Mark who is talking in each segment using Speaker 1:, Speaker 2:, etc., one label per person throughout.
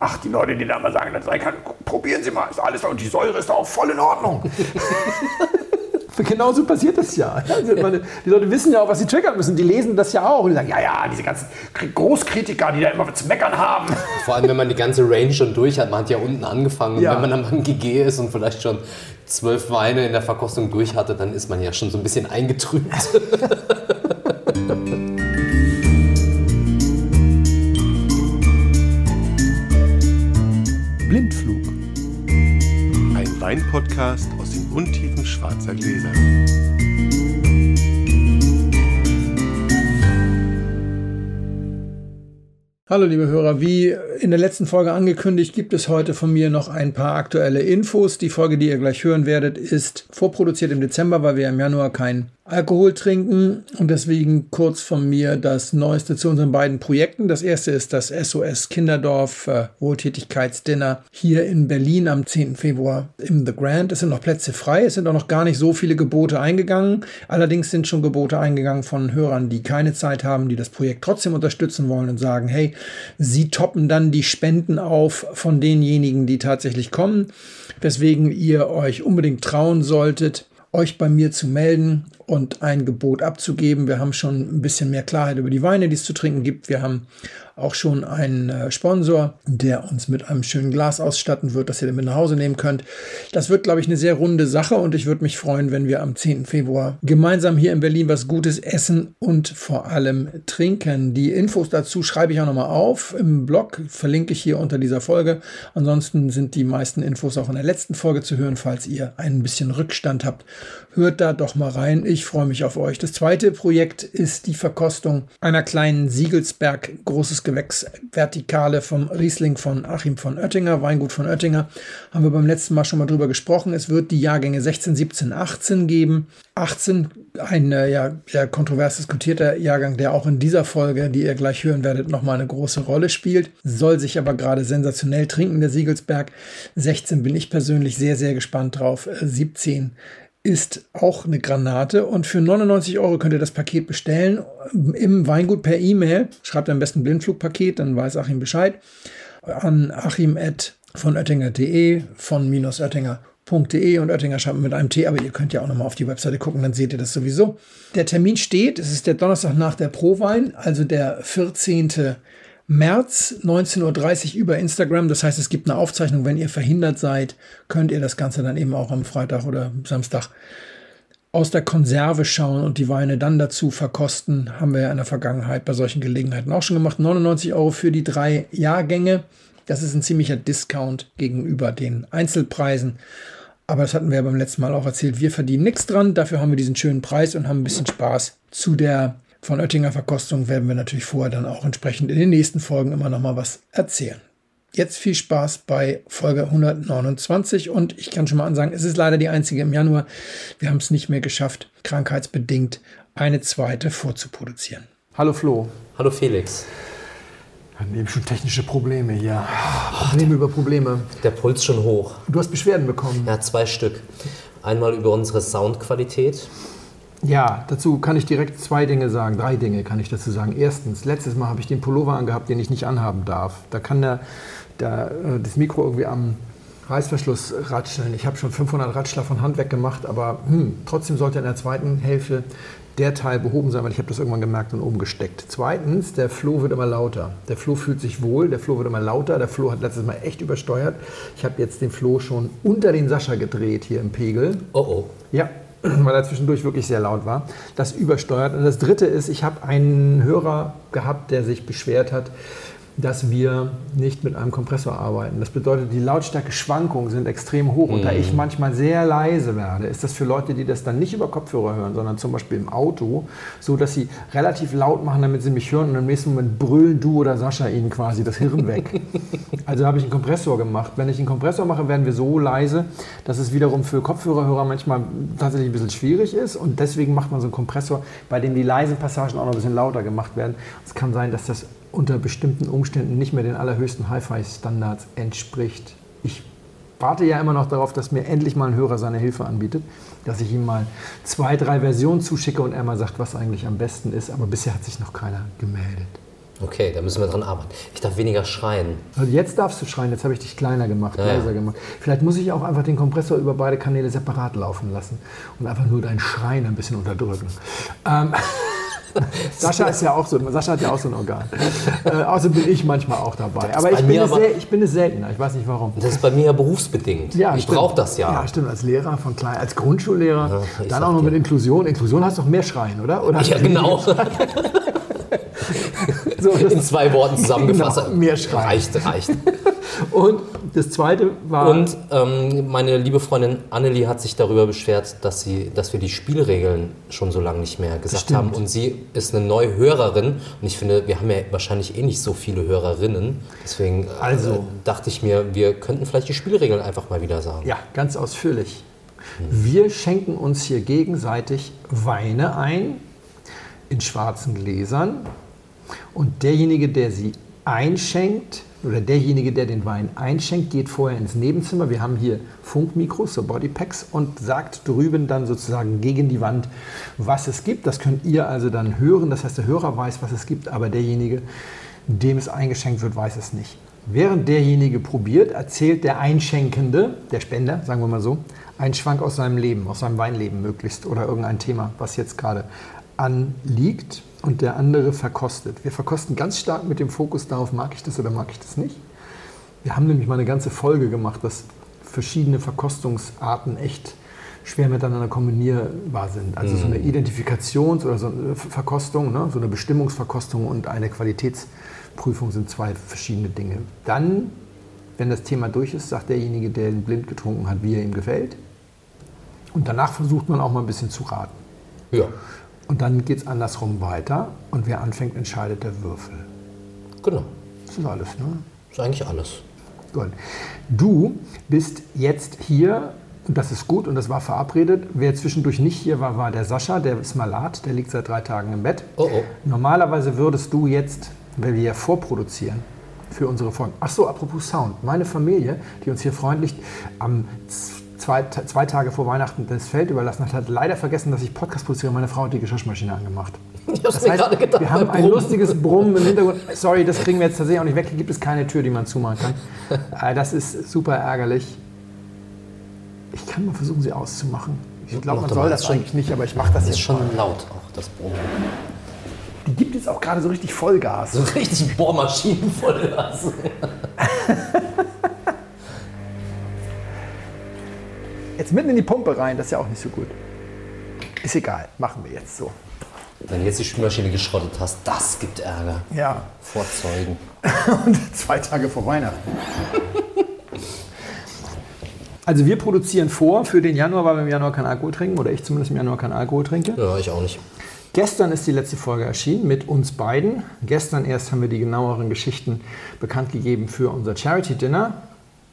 Speaker 1: Ach, die Leute, die da mal sagen, das sei kein, probieren Sie mal, ist alles da und die Säure ist da auch voll in Ordnung.
Speaker 2: Genauso passiert das ja. Also meine, die Leute wissen ja auch, was sie triggern müssen. Die lesen das ja auch und die sagen, ja, ja, diese ganzen Großkritiker, die da immer zu meckern haben.
Speaker 3: Vor allem, wenn man die ganze Range schon durch hat. Man hat ja unten angefangen. Ja. wenn man dann beim GG ist und vielleicht schon zwölf Weine in der Verkostung durch hatte, dann ist man ja schon so ein bisschen eingetrübt.
Speaker 4: Ein Weinpodcast aus den Untiefen schwarzer Gläser.
Speaker 2: Hallo liebe Hörer, wie in der letzten Folge angekündigt, gibt es heute von mir noch ein paar aktuelle Infos. Die Folge, die ihr gleich hören werdet, ist vorproduziert im Dezember, weil wir im Januar kein Alkohol trinken und deswegen kurz von mir das Neueste zu unseren beiden Projekten. Das erste ist das SOS Kinderdorf äh, Wohltätigkeitsdinner hier in Berlin am 10. Februar im The Grand. Es sind noch Plätze frei, es sind auch noch gar nicht so viele Gebote eingegangen. Allerdings sind schon Gebote eingegangen von Hörern, die keine Zeit haben, die das Projekt trotzdem unterstützen wollen und sagen, hey, sie toppen dann die Spenden auf von denjenigen, die tatsächlich kommen, weswegen ihr euch unbedingt trauen solltet, euch bei mir zu melden und ein Gebot abzugeben. Wir haben schon ein bisschen mehr Klarheit über die Weine, die es zu trinken gibt. Wir haben auch schon einen äh, Sponsor, der uns mit einem schönen Glas ausstatten wird, das ihr dann mit nach Hause nehmen könnt. Das wird, glaube ich, eine sehr runde Sache und ich würde mich freuen, wenn wir am 10. Februar gemeinsam hier in Berlin was Gutes essen und vor allem trinken. Die Infos dazu schreibe ich auch nochmal auf im Blog, verlinke ich hier unter dieser Folge. Ansonsten sind die meisten Infos auch in der letzten Folge zu hören, falls ihr ein bisschen Rückstand habt. Hört da doch mal rein. Ich freue mich auf euch. Das zweite Projekt ist die Verkostung einer kleinen Siegelsberg großes Gewächsvertikale vom Riesling von Achim von Oettinger, Weingut von Oettinger. Haben wir beim letzten Mal schon mal drüber gesprochen. Es wird die Jahrgänge 16, 17, 18 geben. 18, ein äh, ja, ja, kontrovers diskutierter Jahrgang, der auch in dieser Folge, die ihr gleich hören werdet, nochmal eine große Rolle spielt. Soll sich aber gerade sensationell trinken, der Siegelsberg. 16 bin ich persönlich sehr, sehr gespannt drauf. 17 äh, ist auch eine Granate und für 99 Euro könnt ihr das Paket bestellen im Weingut per E-Mail. Schreibt am besten Blindflugpaket, dann weiß Achim Bescheid. An achim von oettinger.de von minus oettinger.de und Oettinger schreibt mit einem T, aber ihr könnt ja auch nochmal auf die Webseite gucken, dann seht ihr das sowieso. Der Termin steht, es ist der Donnerstag nach der Prowein, also der 14. März 19.30 Uhr über Instagram. Das heißt, es gibt eine Aufzeichnung. Wenn ihr verhindert seid, könnt ihr das Ganze dann eben auch am Freitag oder Samstag aus der Konserve schauen und die Weine dann dazu verkosten. Haben wir ja in der Vergangenheit bei solchen Gelegenheiten auch schon gemacht. 99 Euro für die drei Jahrgänge. Das ist ein ziemlicher Discount gegenüber den Einzelpreisen. Aber das hatten wir ja beim letzten Mal auch erzählt. Wir verdienen nichts dran. Dafür haben wir diesen schönen Preis und haben ein bisschen Spaß zu der von Oettinger Verkostung werden wir natürlich vorher dann auch entsprechend in den nächsten Folgen immer noch mal was erzählen. Jetzt viel Spaß bei Folge 129 und ich kann schon mal ansagen, es ist leider die einzige im Januar. Wir haben es nicht mehr geschafft, krankheitsbedingt eine zweite vorzuproduzieren. Hallo Flo.
Speaker 3: Hallo Felix.
Speaker 2: Wir haben eben schon technische Probleme hier. Probleme über Probleme.
Speaker 3: Der Puls schon hoch.
Speaker 2: Du hast Beschwerden bekommen.
Speaker 3: Ja, zwei Stück. Einmal über unsere Soundqualität
Speaker 2: ja, dazu kann ich direkt zwei Dinge sagen, drei Dinge kann ich dazu sagen. Erstens, letztes Mal habe ich den Pullover angehabt, den ich nicht anhaben darf. Da kann der, der, äh, das Mikro irgendwie am Reißverschluss ratscheln. Ich habe schon 500 Ratschler von Hand weg gemacht, aber hm, trotzdem sollte in der zweiten Hälfte der Teil behoben sein, weil ich habe das irgendwann gemerkt und oben gesteckt. Zweitens, der Floh wird immer lauter. Der Floh fühlt sich wohl, der Floh wird immer lauter. Der Floh hat letztes Mal echt übersteuert. Ich habe jetzt den Floh schon unter den Sascha gedreht hier im Pegel.
Speaker 3: Oh oh.
Speaker 2: Ja, weil er zwischendurch wirklich sehr laut war. Das übersteuert. Und das Dritte ist, ich habe einen Hörer gehabt, der sich beschwert hat, dass wir nicht mit einem Kompressor arbeiten. Das bedeutet, die Lautstärke-Schwankungen sind extrem hoch. Und da ich mhm. manchmal sehr leise werde, ist das für Leute, die das dann nicht über Kopfhörer hören, sondern zum Beispiel im Auto, so dass sie relativ laut machen, damit sie mich hören und im nächsten Moment brüllen du oder Sascha ihnen quasi das Hirn weg. also habe ich einen Kompressor gemacht. Wenn ich einen Kompressor mache, werden wir so leise, dass es wiederum für Kopfhörerhörer manchmal tatsächlich ein bisschen schwierig ist. Und deswegen macht man so einen Kompressor, bei dem die leisen Passagen auch noch ein bisschen lauter gemacht werden. Es kann sein, dass das unter bestimmten Umständen nicht mehr den allerhöchsten Hi-Fi-Standards entspricht. Ich warte ja immer noch darauf, dass mir endlich mal ein Hörer seine Hilfe anbietet, dass ich ihm mal zwei, drei Versionen zuschicke und er mal sagt, was eigentlich am besten ist. Aber bisher hat sich noch keiner gemeldet.
Speaker 3: Okay, da müssen wir dran arbeiten. Ich darf weniger schreien.
Speaker 2: Also jetzt darfst du schreien, jetzt habe ich dich kleiner gemacht,
Speaker 3: Ja,
Speaker 2: leiser gemacht. Vielleicht muss ich auch einfach den Kompressor über beide Kanäle separat laufen lassen und einfach nur dein Schreien ein bisschen unterdrücken. Ähm, Sascha ist ja auch so, Sascha hat ja auch so ein Organ. Äh, außerdem bin ich manchmal auch dabei. Aber ich bin,
Speaker 3: aber-
Speaker 2: ich bin es seltener, ich weiß nicht warum.
Speaker 3: Das ist bei mir ja berufsbedingt. ich
Speaker 2: stimmt.
Speaker 3: brauche das ja.
Speaker 2: Ja, stimmt, als Lehrer von klein, als Grundschullehrer,
Speaker 3: Ja, ich
Speaker 2: dann auch noch
Speaker 3: dir.
Speaker 2: mit Inklusion. Inklusion hast du doch mehr Schreien, oder? oder
Speaker 3: Ja, genau.
Speaker 2: So,
Speaker 3: In zwei Worten zusammengefasst.
Speaker 2: Genau, mehr schreien.
Speaker 3: Reicht, reicht.
Speaker 2: und das zweite war.
Speaker 3: Und ähm, meine liebe Freundin Annelie hat sich darüber beschwert, dass, sie, dass wir die Spielregeln schon so lange nicht mehr gesagt
Speaker 2: Stimmt.
Speaker 3: haben. Und sie ist eine neue Hörerin. Und ich finde, wir haben ja wahrscheinlich eh nicht so viele Hörerinnen. Deswegen äh,
Speaker 2: Also.
Speaker 3: dachte ich mir, wir könnten vielleicht die Spielregeln einfach mal wieder sagen.
Speaker 2: Ja, ganz ausführlich. Wir schenken uns hier gegenseitig Weine ein in schwarzen Gläsern. Und derjenige, der sie einschenkt, oder derjenige, der den Wein einschenkt, geht vorher ins Nebenzimmer. Wir haben hier Funkmikros, so Bodypacks, und sagt drüben dann sozusagen gegen die Wand, was es gibt. Das könnt ihr also dann hören. Das heißt, der Hörer weiß, was es gibt, aber derjenige, dem es eingeschenkt wird, weiß es nicht. Während derjenige probiert, erzählt der Einschenkende, der Spender, sagen wir mal so, einen Schwank aus seinem Leben, aus seinem Weinleben möglichst oder irgendein Thema, was jetzt gerade anliegt und der andere verkostet. Wir verkosten ganz stark mit dem Fokus darauf, mag ich das oder mag ich das nicht. Wir haben nämlich mal eine ganze Folge gemacht, dass verschiedene Verkostungsarten echt schwer miteinander kombinierbar sind. Also so eine Identifikations- oder so eine Verkostung, ne? so eine Bestimmungsverkostung und eine Qualitätsprüfung sind zwei verschiedene Dinge. Dann, wenn das Thema durch ist, sagt derjenige, der ihn blind getrunken hat, wie er ihm gefällt. Und danach versucht man auch mal ein bisschen zu raten.
Speaker 3: Ja,
Speaker 2: Und dann geht es andersrum weiter und wer anfängt, entscheidet der Würfel.
Speaker 3: genau.
Speaker 2: Das ist alles, ne?
Speaker 3: Das ist eigentlich alles.
Speaker 2: Gut. Du bist jetzt hier und das ist gut und das war verabredet. Wer zwischendurch nicht hier war, war der Sascha, der ist malat, der liegt seit drei Tagen im Bett.
Speaker 3: Oh, oh.
Speaker 2: Normalerweise würdest du jetzt, wenn wir ja vorproduzieren für unsere Folgen. Ach so, apropos Sound. Meine Familie, die uns hier freundlich am zwei, zwei Tage vor Weihnachten das Feld überlassen hat, hat leider vergessen, dass ich Podcast produziere. Meine Frau hat die Geschirrmaschine angemacht.
Speaker 3: Ich hab's
Speaker 2: Das
Speaker 3: mir
Speaker 2: heißt,
Speaker 3: gerade gedacht.
Speaker 2: wir haben ein
Speaker 3: Brummen.
Speaker 2: lustiges Brummen im Hintergrund. Sorry, das kriegen wir jetzt tatsächlich auch nicht weg. Hier gibt es keine Tür, die man zumachen kann. Äh, Das ist super ärgerlich. Ich kann mal versuchen, sie auszumachen. Ich glaube, man soll das
Speaker 3: ist schon-
Speaker 2: eigentlich nicht, aber ich mache das
Speaker 3: Das
Speaker 2: jetzt
Speaker 3: ist schon laut auch, das Brummen.
Speaker 2: Die gibt jetzt auch gerade so richtig Vollgas.
Speaker 3: So richtig Bohrmaschinen voll
Speaker 2: Jetzt mitten in die Pumpe rein, das ist ja auch nicht so gut. Ist egal, machen wir jetzt so.
Speaker 3: Wenn du jetzt die Spülmaschine geschrottet hast, das gibt Ärger.
Speaker 2: Ja,
Speaker 3: Vor Zeugen.
Speaker 2: und zwei Tage vor Weihnachten. Also wir produzieren vor für den Januar, weil wir im Januar keinen Alkohol trinken, oder ich zumindest im Januar keinen Alkohol trinke.
Speaker 3: Ja, ich auch nicht.
Speaker 2: Gestern ist die letzte Folge erschienen mit uns beiden. Gestern erst haben wir die genaueren Geschichten bekannt gegeben für unser Charity Dinner.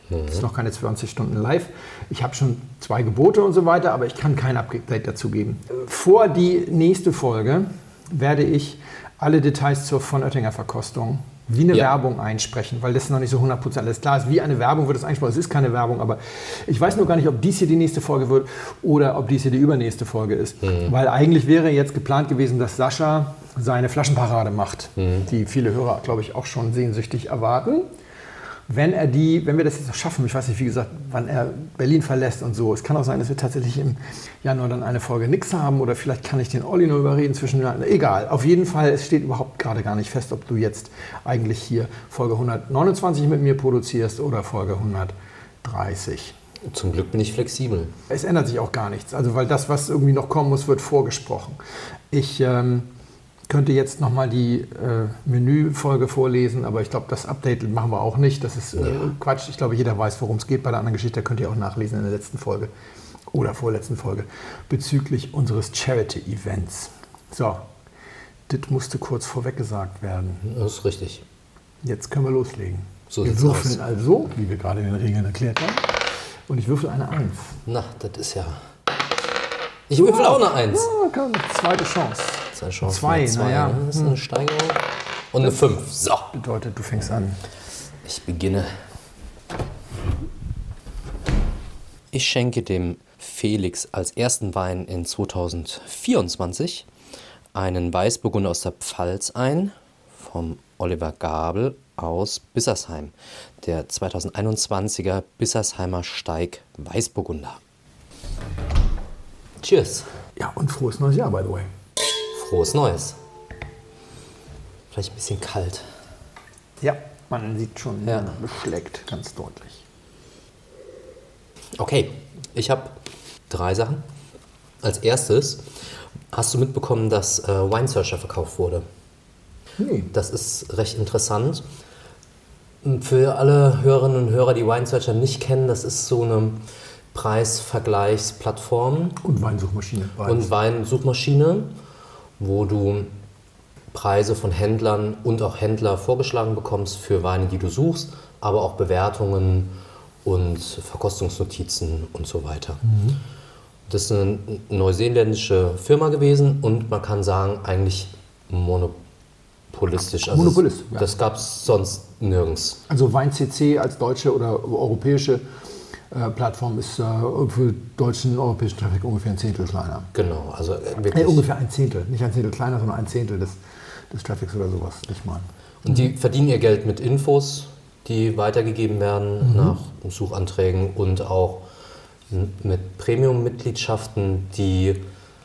Speaker 2: Das ist noch keine 20 Stunden live. Ich habe schon zwei Gebote und so weiter, aber ich kann kein Update dazu geben. Vor die nächste Folge werde ich alle Details zur von Oettinger Verkostung wie eine
Speaker 3: Ja.
Speaker 2: Werbung einsprechen, weil das noch nicht so 100% alles klar ist. Wie eine Werbung wird es eingesprochen. Es ist keine Werbung, aber ich weiß nur gar nicht, ob dies hier die nächste Folge wird oder ob dies hier die übernächste Folge ist. Weil eigentlich wäre jetzt geplant gewesen, dass Sascha seine Flaschenparade macht, die viele Hörer, glaube ich, auch schon sehnsüchtig erwarten. Wenn er die, wenn wir das jetzt noch schaffen, ich weiß nicht, wie gesagt, wann er Berlin verlässt und so. Es kann auch sein, dass wir tatsächlich im Januar dann eine Folge nix haben oder vielleicht kann ich den Olli nur überreden zwischen. Egal. Auf jeden Fall, es steht überhaupt gerade gar nicht fest, ob du jetzt eigentlich hier Folge 129 mit mir produzierst oder Folge 130.
Speaker 3: Zum Glück bin ich flexibel.
Speaker 2: Es ändert sich auch gar nichts. Also, weil das, was irgendwie noch kommen muss, wird vorgesprochen. Ich ähm, könnte jetzt nochmal die äh, Menüfolge vorlesen, aber ich glaube, das Update machen wir auch nicht. Das ist äh, Quatsch. Ich glaube, jeder weiß, worum es geht bei der anderen Geschichte. Könnt ihr auch nachlesen in der letzten Folge oder vorletzten Folge bezüglich unseres Charity-Events. So, das musste kurz vorweg gesagt werden.
Speaker 3: Das ist richtig.
Speaker 2: Jetzt können wir loslegen.
Speaker 3: So
Speaker 2: wir würfeln
Speaker 3: aus.
Speaker 2: also, wie wir gerade in den Regeln erklärt haben. Und ich würfel eine Eins.
Speaker 3: Na, das ist ja. Ich würfel auch eine Eins.
Speaker 2: Ah, komm, zweite Chance.
Speaker 3: Zwei Chancen.
Speaker 2: Zwei,
Speaker 3: mit
Speaker 2: naja.
Speaker 3: ne? Das ist eine Steigerung. Und eine Fünf. So,
Speaker 2: Bedeutet, du fängst an.
Speaker 3: ich beginne. Ich schenke dem Felix als ersten Wein in 2024 einen Weißburgunder aus der Pfalz ein, vom Oliver Gabel aus Bissersheim, der 2021er Bissersheimer Steig Weißburgunder. Cheers.
Speaker 2: Ja, und frohes neues Jahr, by the way.
Speaker 3: Frohes Neues. Vielleicht ein bisschen kalt.
Speaker 2: Ja, man sieht schon
Speaker 3: Ja.
Speaker 2: beschlägt, ganz deutlich.
Speaker 3: Okay, ich habe drei Sachen. Als erstes, hast du mitbekommen, dass äh, Wine Searcher verkauft wurde?
Speaker 2: Nee.
Speaker 3: Das ist recht interessant. Für alle Hörerinnen und Hörer, die Wine Searcher nicht kennen, das ist so eine Preisvergleichsplattform
Speaker 2: Und Weinsuchmaschine.
Speaker 3: und Weinsuchmaschine, wo du Preise von Händlern und auch Händler vorgeschlagen bekommst für Weine, die du suchst, aber auch Bewertungen und Verkostungsnotizen und so weiter. Das ist eine neuseeländische Firma gewesen und man kann sagen, eigentlich monopolistisch. Also
Speaker 2: Monopolist, ja.
Speaker 3: Das gab es sonst nirgends.
Speaker 2: Also WeinCC als deutsche oder europäische Plattform ist äh, für deutschen europäischen Traffic ungefähr ein Zehntel kleiner.
Speaker 3: Genau, also äh, wirklich.
Speaker 2: ungefähr ein Zehntel. Nicht ein Zehntel kleiner, sondern ein Zehntel des, des Traffics oder sowas. Nicht mal.
Speaker 3: Und die verdienen ihr Geld mit Infos, die weitergegeben werden nach Suchanträgen und auch mit Premium-Mitgliedschaften, die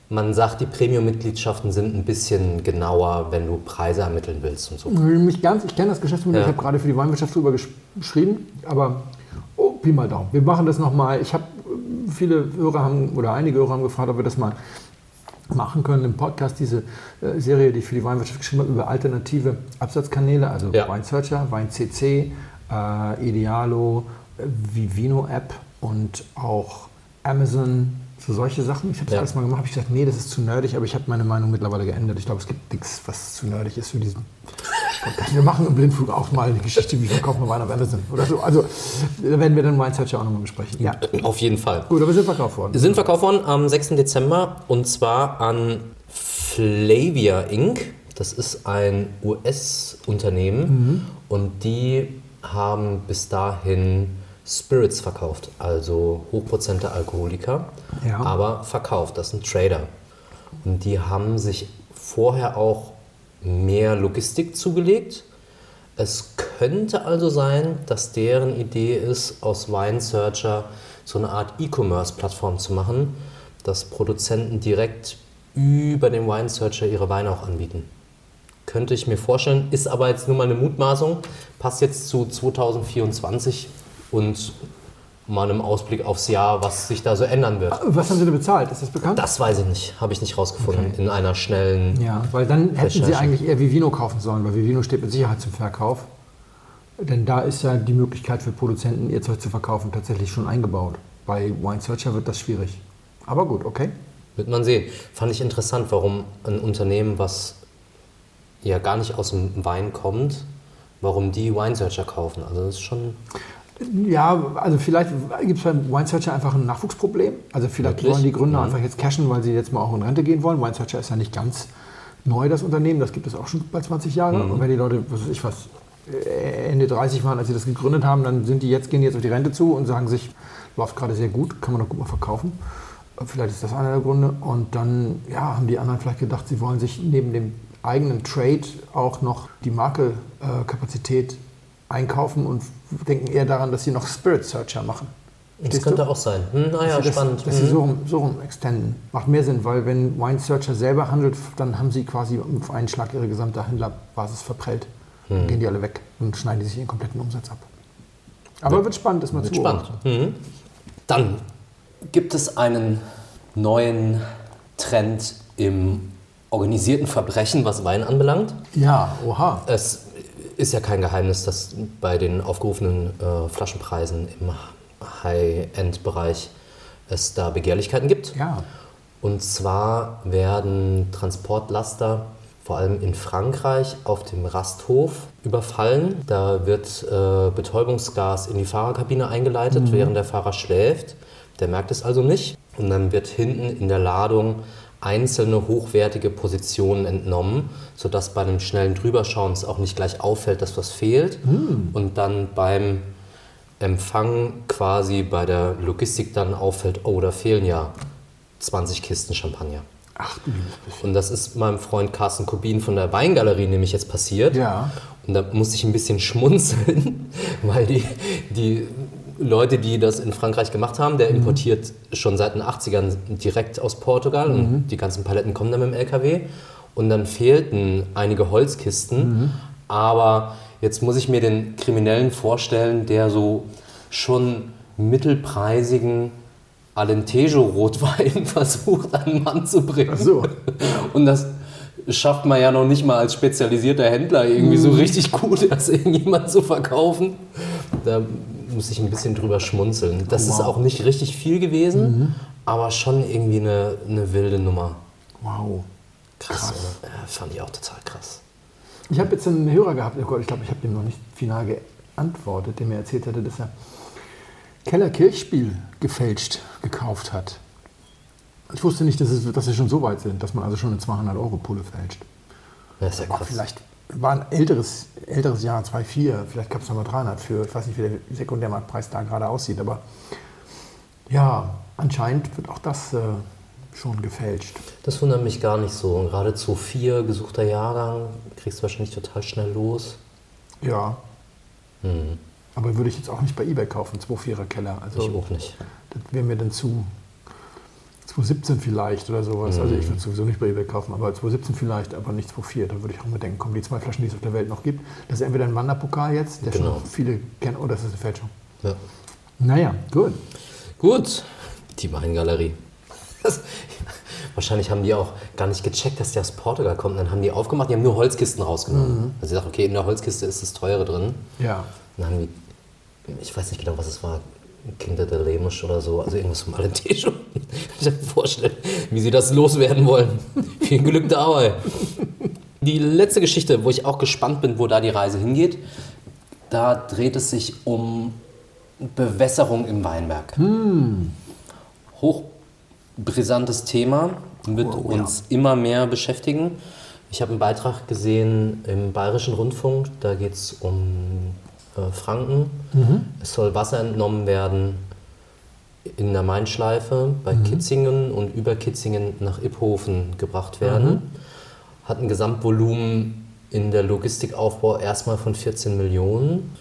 Speaker 3: man sagt, die Premium-Mitgliedschaften sind ein bisschen genauer, wenn du Preise ermitteln willst und so.
Speaker 2: Mich ganz, ich kenne das Geschäftsmodell,
Speaker 3: Ja.
Speaker 2: ich habe gerade für die Weinwirtschaft drüber gesch- geschrieben, aber oh, Pi mal Daumen. Wir machen das nochmal. Ich habe viele Hörer haben oder einige Hörer haben gefragt, ob wir das mal machen können im Podcast, diese äh, Serie, die ich für die Weinwirtschaft geschrieben habe, über alternative Absatzkanäle, also
Speaker 3: Ja.
Speaker 2: Weinsearcher, WeinCC, äh, Idealo, äh, Vivino-App und auch Amazon, so solche Sachen. Ich habe das
Speaker 3: Ja.
Speaker 2: alles mal gemacht, habe ich gesagt, nee, das ist zu nerdig, aber ich habe meine Meinung mittlerweile geändert. Ich glaube, es gibt nichts, was zu nerdig ist für diesen Podcast. Wir machen im Blindflug auch mal eine Geschichte, wie verkauft man Wein auf Amazon oder so. Also da werden wir dann Weinsearcher auch nochmal besprechen. Ja.
Speaker 3: Auf jeden Fall.
Speaker 2: Gut, aber sind verkauft worden.
Speaker 3: sind verkauft worden am 6. Dezember und zwar an Flavia Inc. Das ist ein US-Unternehmen und die haben bis dahin Spirits verkauft, also hochprozente Alkoholiker,
Speaker 2: Ja.
Speaker 3: aber verkauft. Das sind Trader. Und die haben sich vorher auch mehr Logistik zugelegt. Es könnte also sein, dass deren Idee ist, aus Wine Searcher so eine Art E-Commerce-Plattform zu machen, dass Produzenten direkt über den Wine Searcher ihre Weine auch anbieten. Könnte ich mir vorstellen, ist aber jetzt nur mal eine Mutmaßung, passt jetzt zu 2024 und mal einem Ausblick aufs Jahr, was sich da so ändern wird.
Speaker 2: Was haben Sie denn bezahlt? Ist das bekannt?
Speaker 3: Das weiß ich nicht, habe ich nicht rausgefunden in einer schnellen.
Speaker 2: Ja, weil dann hätten Sie eigentlich eher Vivino kaufen sollen, weil Vivino steht mit Sicherheit zum Verkauf. Denn da ist ja die Möglichkeit für Produzenten, ihr Zeug zu verkaufen, tatsächlich schon eingebaut. Bei Wine Searcher wird das schwierig. Aber gut, okay.
Speaker 3: Wird man sehen. Fand ich interessant, warum ein Unternehmen, was ja gar nicht aus dem Wein kommt, warum die Wine Searcher kaufen. Also das ist schon.
Speaker 2: Ja, also vielleicht gibt es beim Wine Searcher einfach ein Nachwuchsproblem. Also vielleicht
Speaker 3: Wirklich?
Speaker 2: wollen die Gründer
Speaker 3: Mhm.
Speaker 2: einfach jetzt cashen, weil sie jetzt mal auch in Rente gehen wollen. Wine Searcher ist ja nicht ganz neu, das Unternehmen. Das gibt es auch schon bald 20 Jahre.
Speaker 3: Mhm.
Speaker 2: Und wenn die Leute, was weiß ich was, äh, Ende 30 waren, als sie das gegründet haben, dann sind die jetzt, gehen die jetzt auf die Rente zu und sagen sich, läuft gerade sehr gut, kann man doch gut mal verkaufen. Äh, Vielleicht ist das einer der Gründe. Und dann ja, haben die anderen vielleicht gedacht, sie wollen sich neben dem eigenen Trade auch noch die Marke-Kapazität einkaufen und denken eher daran, dass sie noch Spirit Searcher machen.
Speaker 3: Das
Speaker 2: Verstehst
Speaker 3: könnte
Speaker 2: du?
Speaker 3: auch sein. Hm, naja,
Speaker 2: Dass sie
Speaker 3: spannend.
Speaker 2: Das, dass sie
Speaker 3: Mhm.
Speaker 2: so rum, so rum extenden. Macht mehr Sinn, weil wenn Wine Searcher selber handelt, dann haben sie quasi auf einen Schlag ihre gesamte Händlerbasis verprellt.
Speaker 3: Hm.
Speaker 2: Dann gehen die alle weg und schneiden die sich ihren kompletten Umsatz ab. Aber wird spannend, das mal zu
Speaker 3: spannend. Mhm. Dann gibt es einen neuen Trend im organisierten Verbrechen, was Wein anbelangt.
Speaker 2: Ja, oha.
Speaker 3: Es ist ja kein Geheimnis, dass bei den aufgerufenen äh, Flaschenpreisen im High-End-Bereich es da Begehrlichkeiten gibt.
Speaker 2: Ja.
Speaker 3: Und zwar werden Transportlaster vor allem in Frankreich auf dem Rasthof überfallen. Da wird äh, Betäubungsgas in die Fahrerkabine eingeleitet, während der Fahrer schläft. Der merkt es also nicht. Und dann wird hinten in der Ladung einzelne hochwertige Positionen entnommen, sodass bei einem schnellen Drüberschauen es auch nicht gleich auffällt, dass was fehlt. Und dann beim Empfang quasi bei der Logistik dann auffällt, oh, da fehlen ja 20 Kisten Champagner.
Speaker 2: Ach du.
Speaker 3: Und das ist meinem Freund Carsten Kubin von der Weingalerie nämlich jetzt passiert.
Speaker 2: Ja.
Speaker 3: Und da musste ich ein bisschen schmunzeln, weil die, die Leute, die das in Frankreich gemacht haben, der importiert schon seit den 80ern direkt aus Portugal und die ganzen Paletten kommen dann mit dem LKW. Und dann fehlten einige Holzkisten. Aber jetzt muss ich mir den Kriminellen vorstellen, der so schon mittelpreisigen Alentejo-Rotwein versucht an den Mann zu bringen.
Speaker 2: So.
Speaker 3: Und das schafft man ja noch nicht mal als spezialisierter Händler irgendwie so richtig gut, das irgendjemand zu verkaufen. Da muss ich ein bisschen drüber schmunzeln. Das ist
Speaker 2: Wow.
Speaker 3: auch nicht richtig viel gewesen, aber schon irgendwie eine, eine wilde Nummer.
Speaker 2: Wow.
Speaker 3: Krass, oder? Ja, fand ich auch total krass.
Speaker 2: Ich habe jetzt einen Hörer gehabt, oh Gott, ich glaube, ich habe dem noch nicht final geantwortet, der mir erzählt hatte, dass er Keller Kirchspiel gefälscht gekauft hat. Ich wusste nicht, dass, es, dass sie schon so weit sind, dass man also schon eine 200-Euro-Pulle fälscht.
Speaker 3: Das ist ja krass.
Speaker 2: vielleicht war ein älteres, älteres Jahr, 2,4, vielleicht gab es nochmal 300 für, ich weiß nicht, wie der Sekundärmarktpreis da gerade aussieht, aber ja, anscheinend wird auch das äh, schon gefälscht.
Speaker 3: Das wundert mich gar nicht so. Und gerade zu vier gesuchter Jahrgang kriegst du wahrscheinlich total schnell los.
Speaker 2: Ja,
Speaker 3: Hm,
Speaker 2: aber würde ich jetzt auch nicht bei Ebay kaufen, 2,4er Keller. Also,
Speaker 3: ich auch nicht.
Speaker 2: Das wäre mir dann zu 2017 vielleicht oder sowas. Also ich würde sowieso nicht bei eBay kaufen, aber 2017 vielleicht, aber nicht 2004. Da würde ich auch mal denken, kommen die zwei Flaschen, die es auf der Welt noch gibt. Das ist entweder ein Wanderpokal jetzt, der
Speaker 3: Genau.
Speaker 2: schon viele kennen, oder das ist eine Fälschung.
Speaker 3: Ja.
Speaker 2: Naja, gut.
Speaker 3: Gut, die Weingalerie. Wahrscheinlich haben die auch gar nicht gecheckt, dass der aus Portugal kommt. Dann haben die aufgemacht, die haben nur Holzkisten rausgenommen. Also sie dachten, okay, in der Holzkiste ist das Teure drin.
Speaker 2: Ja.
Speaker 3: Dann haben die, ich weiß nicht genau, was es war, Kinder der Lemisch oder so, also irgendwas vom Alentejo. Ich kann mir vorstellen, wie sie das loswerden wollen. Viel Glück dabei. Die letzte Geschichte, wo ich auch gespannt bin, wo da die Reise hingeht, da dreht es sich um Bewässerung im Weinberg. Hochbrisantes Thema, wird
Speaker 2: Oh, ja.
Speaker 3: uns immer mehr beschäftigen. Ich habe einen Beitrag gesehen im Bayerischen Rundfunk, da geht es um äh, Franken.
Speaker 2: Mhm.
Speaker 3: Es soll Wasser entnommen werden in der Mainschleife bei
Speaker 2: Mhm.
Speaker 3: Kitzingen und über Kitzingen nach Iphofen gebracht werden.
Speaker 2: Mhm.
Speaker 3: Hat ein Gesamtvolumen in der Logistikaufbau erstmal von 14 Millionen.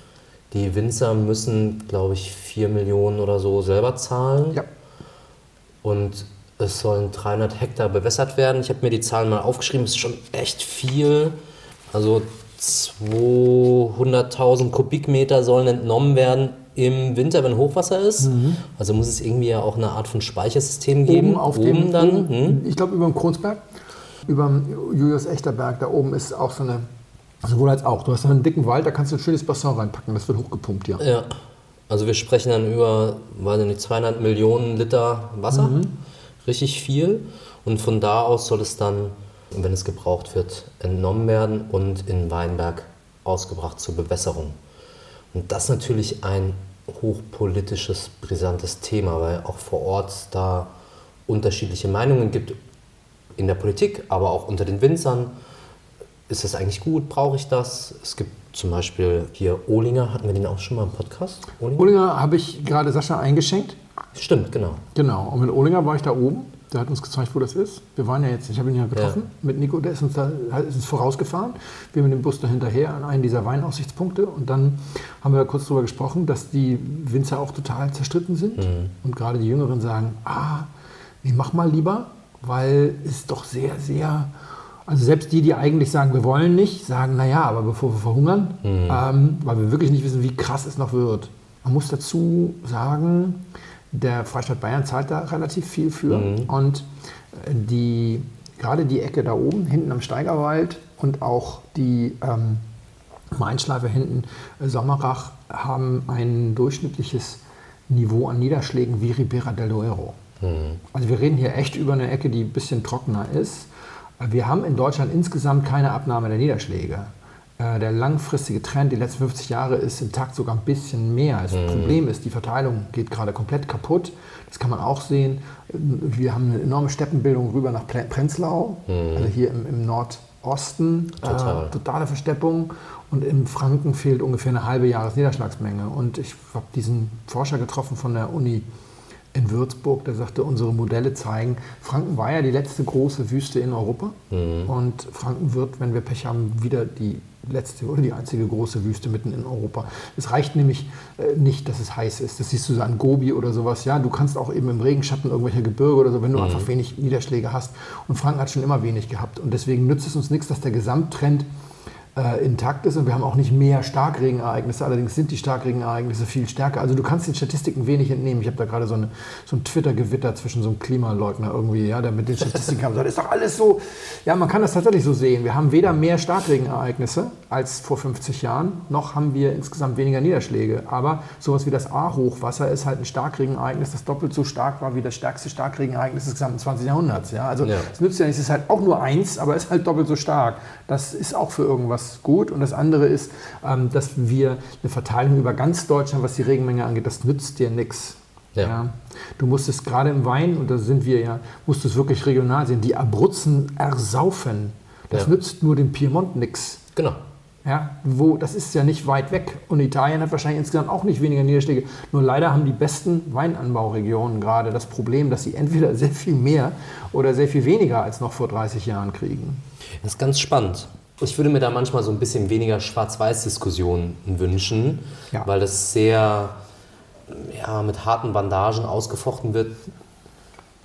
Speaker 3: Die Winzer müssen, glaube ich, 4 Millionen oder so selber zahlen.
Speaker 2: Ja.
Speaker 3: Und es sollen 300 Hektar bewässert werden. Ich habe mir die Zahlen mal aufgeschrieben, das ist schon echt viel. Also 200.000 Kubikmeter sollen entnommen werden im Winter, wenn Hochwasser ist. Also muss es irgendwie ja auch eine Art von Speichersystem geben.
Speaker 2: Mhm. Oben auf dem,
Speaker 3: dann.
Speaker 2: oben,
Speaker 3: Hm?
Speaker 2: ich glaube über dem Kronsberg, über dem Julius Echterberg, da oben ist auch so eine, sowohl als auch. Du hast einen dicken Wald, da kannst du ein schönes Bassin reinpacken, das wird hochgepumpt, ja.
Speaker 3: Ja. Also wir sprechen dann über, weiß ich nicht, 200 Millionen Liter Wasser.
Speaker 2: Mhm.
Speaker 3: Richtig viel. Und von da aus soll es dann, wenn es gebraucht wird, entnommen werden und in Weinberg ausgebracht zur Bewässerung. Und das ist natürlich ein hochpolitisches, brisantes Thema, weil auch vor Ort da unterschiedliche Meinungen gibt in der Politik, aber auch unter den Winzern. Ist das eigentlich gut? Brauche ich das? Es gibt zum Beispiel hier Ohlinger, hatten wir den auch schon mal im Podcast? Ohlinger?
Speaker 2: Ohlinger habe ich gerade Sascha eingeschenkt.
Speaker 3: Stimmt, genau.
Speaker 2: Genau, und mit Ohlinger war ich da oben. Der hat uns gezeigt, wo das ist. Wir waren ja jetzt, ich habe ihn ja getroffen mit Nico, der ist uns, da, hat- ist uns vorausgefahren. Wir mit dem Bus da hinterher an einen dieser Weinaussichtspunkte. Und dann haben wir kurz darüber gesprochen, dass die Winzer auch total zerstritten sind. Und gerade die Jüngeren sagen, ah, nee, mach mal lieber, weil es doch sehr, sehr... Also selbst die, die eigentlich sagen, wir wollen nicht, sagen, naja, aber bevor wir verhungern, ähm, weil wir wirklich nicht wissen, wie krass es noch wird. Man muss dazu sagen, der Freistaat Bayern zahlt da relativ viel für. Und äh, die, gerade die Ecke da oben, hinten am Steigerwald und auch die ähm, Mainschleife hinten, äh, Sommerach, haben ein durchschnittliches Niveau an Niederschlägen wie Ribera del Duero. Also wir reden hier echt über eine Ecke, die ein bisschen trockener ist. Wir haben in Deutschland insgesamt keine Abnahme der Niederschläge. Äh, Der langfristige Trend die letzten 50 Jahre ist intakt sogar ein bisschen mehr. Das Problem ist, die Verteilung geht gerade komplett kaputt. Das kann man auch sehen. Wir haben eine enorme Steppenbildung rüber nach Prenzlau, also hier im, im Nordosten.
Speaker 3: Total.
Speaker 2: Äh, totale Versteppung. Und im Franken fehlt ungefähr eine halbe Jahresniederschlagsmenge. Und ich habe diesen Forscher getroffen von der Uni in Würzburg, der sagte, unsere Modelle zeigen, Franken war ja die letzte große Wüste in Europa und Franken wird, wenn wir Pech haben, wieder die letzte oder die einzige große Wüste mitten in Europa. Es reicht nämlich äh, nicht, dass es heiß ist. Das siehst du so an Gobi oder sowas. Ja, du kannst auch eben im Regenschatten irgendwelche Gebirge oder so, wenn du einfach wenig Niederschläge hast. Und Franken hat schon immer wenig gehabt. Und deswegen nützt es uns nichts, dass der Gesamttrend äh, intakt ist und wir haben auch nicht mehr Starkregenereignisse. Allerdings sind die Starkregenereignisse viel stärker. Also du kannst den Statistiken wenig entnehmen. Ich habe da gerade so, eine, so ein Twitter-Gewitter zwischen so einem Klimaleugner irgendwie, ja, der mit den Statistiken kam. Das ist doch alles so. Ja, man kann das tatsächlich so sehen. Wir haben weder mehr Starkregenereignisse als vor 50 Jahren, noch haben wir insgesamt weniger Niederschläge. Aber sowas wie das A-Hochwasser ist halt ein Starkregenereignis, das doppelt so stark war wie das stärkste Starkregenereignis des gesamten 20. Jahrhunderts. Ja, also
Speaker 3: Ja.
Speaker 2: es nützt ja nichts, es ist halt auch nur eins, aber es ist halt doppelt so stark. Das ist auch für irgendwas gut. Und das andere ist, ähm, dass wir eine Verteilung über ganz Deutschland, was die Regenmenge angeht, das nützt dir nichts.
Speaker 3: Ja.
Speaker 2: Du musst es gerade im Wein, und da sind wir ja, musst du es wirklich regional sehen, die Abruzzen ersaufen. Das
Speaker 3: Ja.
Speaker 2: nützt nur dem Piemont nichts.
Speaker 3: Genau.
Speaker 2: Ja, wo, das ist ja nicht weit weg. Und Italien hat wahrscheinlich insgesamt auch nicht weniger Niederschläge. Nur leider haben die besten Weinanbauregionen gerade das Problem, dass sie entweder sehr viel mehr oder sehr viel weniger als noch vor 30 Jahren kriegen.
Speaker 3: Das ist ganz spannend. Ich würde mir da manchmal so ein bisschen weniger Schwarz-Weiß-Diskussionen wünschen,
Speaker 2: Ja.
Speaker 3: weil das sehr ja, mit harten Bandagen ausgefochten wird.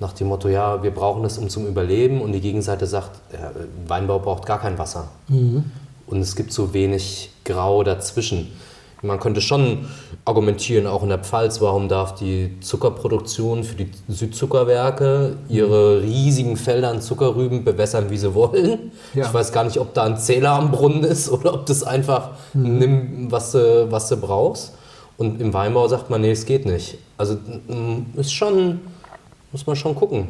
Speaker 3: Nach dem Motto, ja, wir brauchen das um zum Überleben und die Gegenseite sagt, ja, Weinbau braucht gar kein Wasser. Und es gibt so wenig Grau dazwischen. Man könnte schon argumentieren, auch in der Pfalz, warum darf die Zuckerproduktion für die Südzuckerwerke ihre riesigen Felder an Zuckerrüben bewässern, wie sie wollen.
Speaker 2: Ja.
Speaker 3: Ich weiß gar nicht, ob da ein Zähler am Brunnen ist oder ob das einfach nimm, was du, was du brauchst. Und im Weinbau sagt man, nee, es geht nicht. Also ist schon, muss man schon gucken.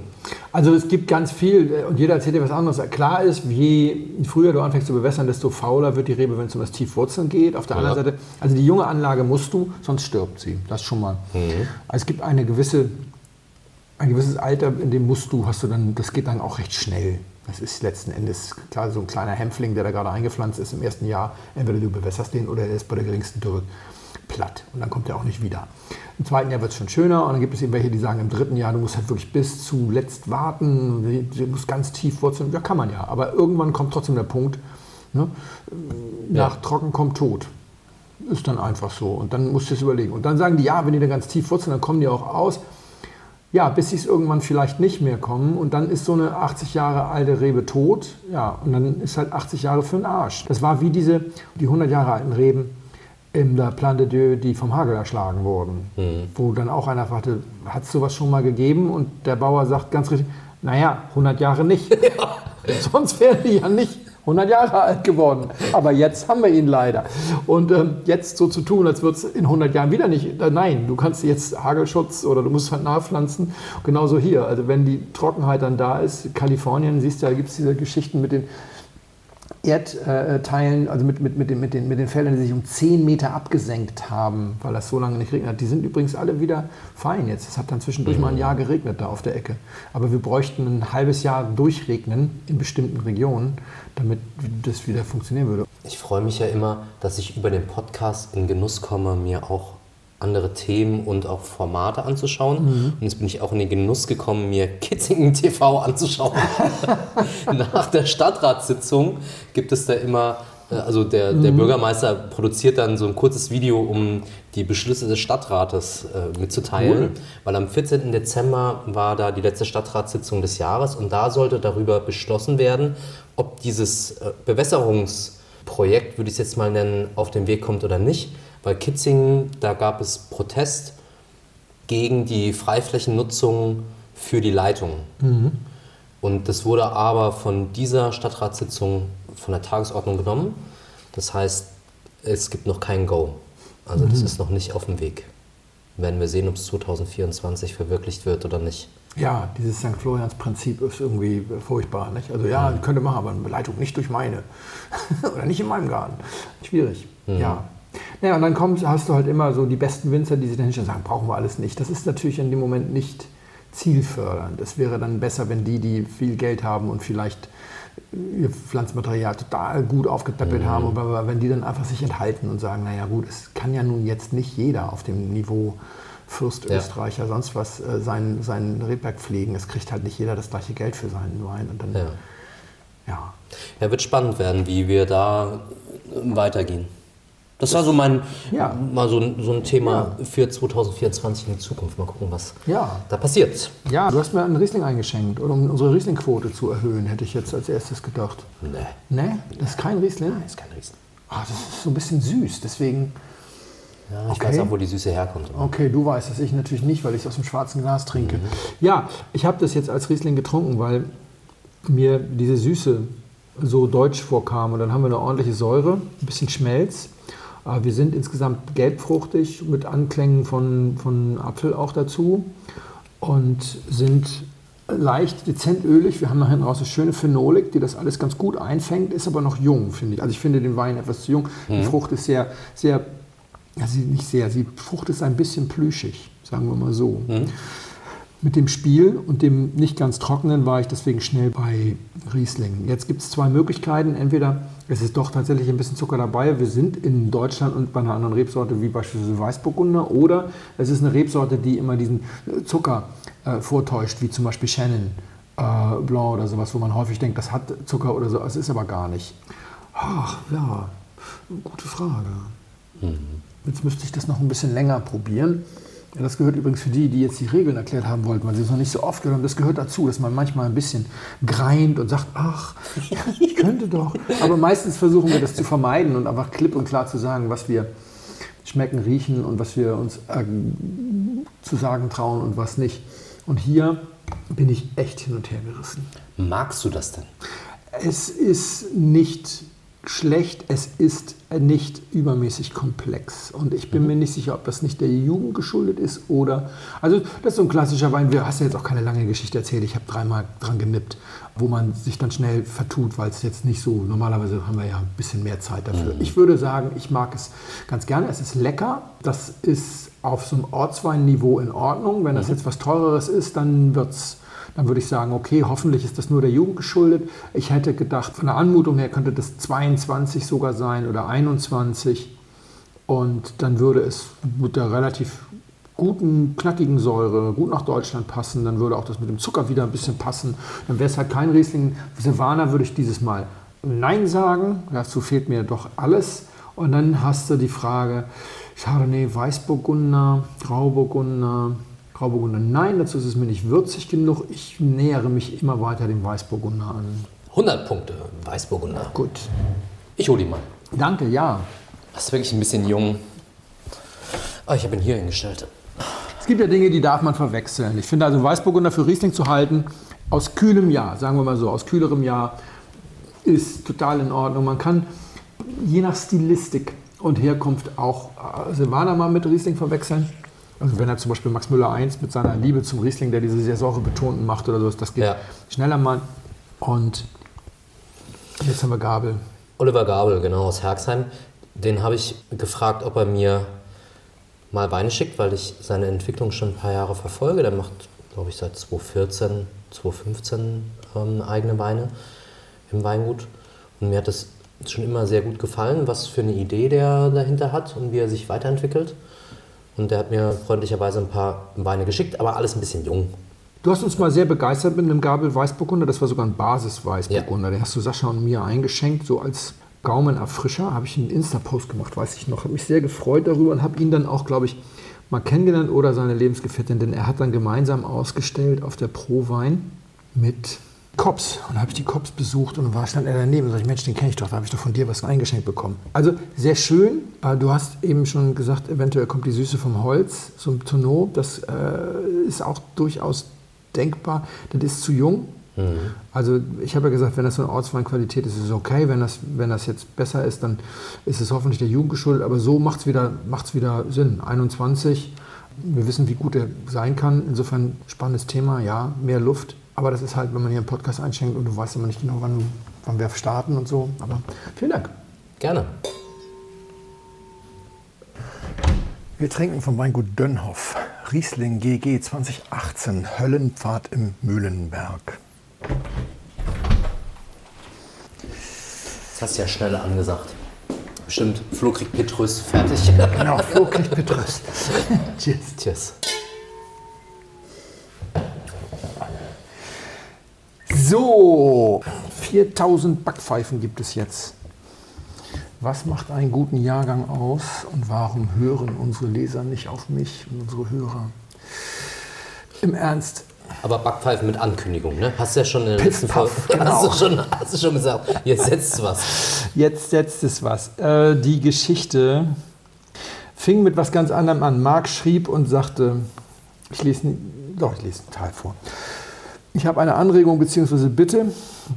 Speaker 2: Also es gibt ganz viel äh, und jeder erzählt dir was anderes. Klar ist, je früher du anfängst zu bewässern, desto fauler wird die Rebe, wenn es um das Tiefwurzeln geht. Auf der
Speaker 3: Ja.
Speaker 2: anderen Seite, also die junge Anlage musst du, sonst stirbt sie. Das schon mal. Also es gibt eine gewisse, ein gewisses Alter, in dem musst du, hast du dann, das geht dann auch recht schnell. Das ist letzten Endes klar so ein kleiner Hämpfling, der da gerade eingepflanzt ist im ersten Jahr. Entweder du bewässerst den oder er ist bei der geringsten Dürre platt und dann kommt er auch nicht wieder. Im zweiten Jahr wird es schon schöner und dann gibt es eben welche, die sagen, im dritten Jahr, du musst halt wirklich bis zuletzt warten, du musst ganz tief wurzeln. Ja, kann man ja, aber irgendwann kommt trotzdem der Punkt, ne? nach
Speaker 3: Ja.
Speaker 2: trocken kommt tot. Ist dann einfach so und dann musst du es überlegen. Und dann sagen die, ja, wenn die dann ganz tief wurzeln, dann kommen die auch aus. Ja, bis sie es irgendwann vielleicht nicht mehr kommen und dann ist so eine 80 Jahre alte Rebe tot. Ja, und dann ist halt 80 Jahre für den Arsch. Das war wie diese, die 100 Jahre alten Reben in der Plan de Dieu, die vom Hagel erschlagen wurden. Wo dann auch einer fragte, hat es sowas schon mal gegeben? Und der Bauer sagt ganz richtig, naja, 100 Jahre nicht. Sonst wären die ja nicht 100 Jahre alt geworden. Aber jetzt haben wir ihn leider. Und ähm, jetzt so zu tun, als würde es in 100 Jahren wieder nicht. Äh, nein, du kannst jetzt Hagelschutz oder du musst halt nachpflanzen. Genauso hier. Also wenn die Trockenheit dann da ist, Kalifornien, siehst du, da gibt es diese Geschichten mit den Erdteilen, also mit, mit, mit, den, mit, den, mit den Feldern, die sich um 10 Meter abgesenkt haben, weil das so lange nicht regnet hat. Die sind übrigens alle wieder fein jetzt. Es hat dann zwischendurch mal ein Jahr geregnet da auf der Ecke. Aber wir bräuchten ein halbes Jahr Durchregnen in bestimmten Regionen, damit das wieder funktionieren würde.
Speaker 3: Ich freue mich ja immer, dass ich über den Podcast in Genuss komme, mir auch andere Themen und auch Formate anzuschauen. Und jetzt bin ich auch in den Genuss gekommen, mir Kitzingen TV anzuschauen. Nach der Stadtratssitzung gibt es da immer, äh, also der, der Bürgermeister produziert dann so ein kurzes Video, um die Beschlüsse des Stadtrates äh, mitzuteilen. Weil am 14. Dezember war da die letzte Stadtratssitzung des Jahres und da sollte darüber beschlossen werden, ob dieses äh, Bewässerungsprojekt, würde ich es jetzt mal nennen, auf den Weg kommt oder nicht. Weil Kitzingen, da gab es Protest gegen die Freiflächennutzung für die Leitungen. Und das wurde aber von dieser Stadtratssitzung von der Tagesordnung genommen. Das heißt, es gibt noch kein Go. Also das ist noch nicht auf dem Weg. Werden wir sehen, ob es 2024 verwirklicht wird oder nicht.
Speaker 2: Ja, dieses St. Florians-Prinzip ist irgendwie furchtbar. Nicht? Also ja, könnte machen, aber eine Leitung nicht durch meine. Oder nicht in meinem Garten. Schwierig. Ja. Naja, und dann kommt, hast du halt immer so die besten Winzer, die sich dann hinstellen und sagen, brauchen wir alles nicht. Das ist natürlich in dem Moment nicht zielfördernd. Es wäre dann besser, wenn die, die viel Geld haben und vielleicht ihr Pflanzmaterial total gut aufgepäppelt haben, aber wenn die dann einfach sich enthalten und sagen, naja gut, es kann ja nun jetzt nicht jeder auf dem Niveau Fürst
Speaker 3: Ja.
Speaker 2: Österreicher, sonst was, äh, seinen, seinen Rebberg pflegen. Es kriegt halt nicht jeder das gleiche Geld für seinen Wein. Und dann,
Speaker 3: Ja.
Speaker 2: ja.
Speaker 3: Ja, wird spannend werden, wie wir da weitergehen. Das war so mein,
Speaker 2: Ja.
Speaker 3: mal so, ein- so ein Thema für 2024 in die Zukunft. Mal gucken, was
Speaker 2: Ja.
Speaker 3: da passiert.
Speaker 2: Ja, du hast mir einen Riesling eingeschenkt, um unsere Riesling-Quote zu erhöhen, hätte ich jetzt als erstes gedacht.
Speaker 3: Nee,
Speaker 2: Ne? Das ist kein Riesling?
Speaker 3: ist kein Riesen.
Speaker 2: Ah, das ist so ein bisschen süß, deswegen.
Speaker 3: Ja, ich
Speaker 2: Okay.
Speaker 3: weiß auch, wo die Süße herkommt.
Speaker 2: Okay, du weißt das, ich natürlich nicht, weil ich es aus dem schwarzen Glas trinke. Ja, ich habe das jetzt als Riesling getrunken, weil mir diese Süße so deutsch vorkam. Und dann haben wir eine ordentliche Säure, ein bisschen Schmelz. Aber wir sind insgesamt gelbfruchtig mit Anklängen von, von Apfel auch dazu und sind leicht dezent ölig. Wir haben nach hinten raus eine schöne Phenolik, die das alles ganz gut einfängt, ist aber noch jung, finde ich. Also ich finde den Wein etwas zu jung. Die Frucht ist sehr, sehr, ja, sie nicht sehr, die Frucht ist ein bisschen plüschig, sagen wir mal so. Mit dem Spiel und dem nicht ganz trockenen war ich deswegen schnell bei Riesling. Jetzt gibt es zwei Möglichkeiten. Entweder es ist doch tatsächlich ein bisschen Zucker dabei. Wir sind in Deutschland und bei einer anderen Rebsorte wie beispielsweise Weißburgunder. Oder es ist eine Rebsorte, die immer diesen äh, Zucker äh, vortäuscht, wie zum Beispiel Chenin äh, Blanc oder sowas, wo man häufig denkt, das hat Zucker oder so. Es ist aber gar nicht. Ach, ja, gute Frage. Jetzt müsste ich das noch ein bisschen länger probieren. Ja, das gehört übrigens für die, die jetzt die Regeln erklärt haben wollten, weil sie es noch nicht so oft gehört haben. Das gehört dazu, dass man manchmal ein bisschen greint und sagt, ach, ich könnte doch. Aber meistens versuchen wir das zu vermeiden und einfach klipp und klar zu sagen, was wir schmecken, riechen und was wir uns äh, zu sagen trauen und was nicht. Und hier bin ich echt hin und her gerissen.
Speaker 3: Magst du das denn?
Speaker 2: Es ist nicht schlecht, es ist nicht übermäßig komplex. Und ich bin mir nicht sicher, ob das nicht der Jugend geschuldet ist oder. Also, das ist so ein klassischer Wein. Du hast ja jetzt auch keine lange Geschichte erzählt. Ich habe dreimal dran genippt, wo man sich dann schnell vertut, weil es jetzt nicht so. Normalerweise haben wir ja ein bisschen mehr Zeit dafür. Ich würde sagen, ich mag es ganz gerne. Es ist lecker. Das ist auf so einem Ortsweinniveau in Ordnung. Wenn das jetzt was Teureres ist, dann wird es dann würde ich sagen, okay, hoffentlich ist das nur der Jugend geschuldet. Ich hätte gedacht, von der Anmutung her könnte das 22 sogar sein oder 21. Und dann würde es mit der relativ guten, knackigen Säure gut nach Deutschland passen. Dann würde auch das mit dem Zucker wieder ein bisschen passen. Dann wäre es halt kein Riesling. Silvaner würde ich dieses Mal Nein sagen. Dazu fehlt mir doch alles. Und dann hast du die Frage, Chardonnay, Weißburgunder, Grauburgunder, Grauburgunder, nein, dazu ist es mir nicht würzig genug. Ich nähere mich immer weiter dem Weißburgunder an.
Speaker 3: 100 Punkte, Weißburgunder.
Speaker 2: Gut.
Speaker 3: Ich hole ihn mal.
Speaker 2: Danke, ja.
Speaker 3: Das ist wirklich ein bisschen jung. Ah, ich habe ihn hier hingestellt.
Speaker 2: Es gibt ja Dinge, die darf man verwechseln. Ich finde also Weißburgunder für Riesling zu halten, aus kühlem Jahr, sagen wir mal so, aus kühlerem Jahr, ist total in Ordnung. Man kann je nach Stilistik und Herkunft auch äh, Silvaner mal mit Riesling verwechseln. Also wenn er zum Beispiel Max Müller 1 mit seiner Liebe zum Riesling, der diese sehr säurebetonten macht oder sowas, das geht
Speaker 3: Ja.
Speaker 2: schneller mal. Und jetzt haben wir Gabel.
Speaker 3: Oliver Gabel, genau, aus Herxheim. Den habe ich gefragt, ob er mir mal Weine schickt, weil ich seine Entwicklung schon ein paar Jahre verfolge. Der macht, glaube ich, seit 2014, 2015 ähm, eigene Weine im Weingut. Und mir hat es schon immer sehr gut gefallen, was für eine Idee der dahinter hat und wie er sich weiterentwickelt. Und der hat mir freundlicherweise ein paar Weine geschickt, aber alles ein bisschen jung.
Speaker 2: Du hast uns mal sehr begeistert mit einem Gabel Weißburgunder. Das war sogar ein Basis-Weißburgunder. Den hast du Sascha und mir eingeschenkt, so als Gaumenerfrischer. Habe ich einen Insta-Post gemacht, weiß ich noch. Habe mich sehr gefreut darüber und habe ihn dann auch, glaube ich, mal kennengelernt oder seine Lebensgefährtin, denn er hat dann gemeinsam ausgestellt auf der Pro-Wein mit Kops. Und da habe ich die Kops besucht und war stand er daneben und sag ich, Mensch, den kenne ich doch, da habe ich doch von dir was eingeschenkt bekommen. Also sehr schön. Äh, Du hast eben schon gesagt, eventuell kommt die Süße vom Holz zum Tonneau. Das äh, ist auch durchaus denkbar. Das ist zu jung. Also ich habe ja gesagt, wenn das so eine Ortsweinqualität ist, ist es okay. Wenn das, wenn das jetzt besser ist, dann ist es hoffentlich der Jugend geschuldet. Aber so macht es wieder, macht's wieder Sinn. 21, wir wissen, wie gut er sein kann. Insofern spannendes Thema, ja, mehr Luft. Aber das ist halt, wenn man hier einen Podcast einschenkt und du weißt immer nicht genau, wann, wann wir starten und so. Aber vielen Dank.
Speaker 3: Gerne.
Speaker 1: Wir trinken vom Weingut Dönhoff. Riesling GG 2018. Höllenpfad im Mühlenberg.
Speaker 3: Das hast du ja schnell angesagt. Bestimmt, Flo kriegt Petrus fertig.
Speaker 2: Genau, Flo kriegt Petrus.
Speaker 3: Cheers. Cheers.
Speaker 2: So, 4000 Backpfeifen gibt es jetzt. Was macht einen guten Jahrgang aus und warum hören unsere Leser nicht auf mich und unsere Hörer? Im Ernst,
Speaker 3: Aber Backpfeifen mit Ankündigung, ne? Hast du ja schon in der
Speaker 2: Piff,
Speaker 3: letzten Folge
Speaker 2: genau.
Speaker 3: hast, du schon, hast du schon gesagt, jetzt setzt was.
Speaker 2: Jetzt setzt es was. Äh, die Geschichte fing mit was ganz anderem an. Marc schrieb und sagte, ich lese, doch, ich lese einen Teil vor. Ich habe eine Anregung bzw. Bitte,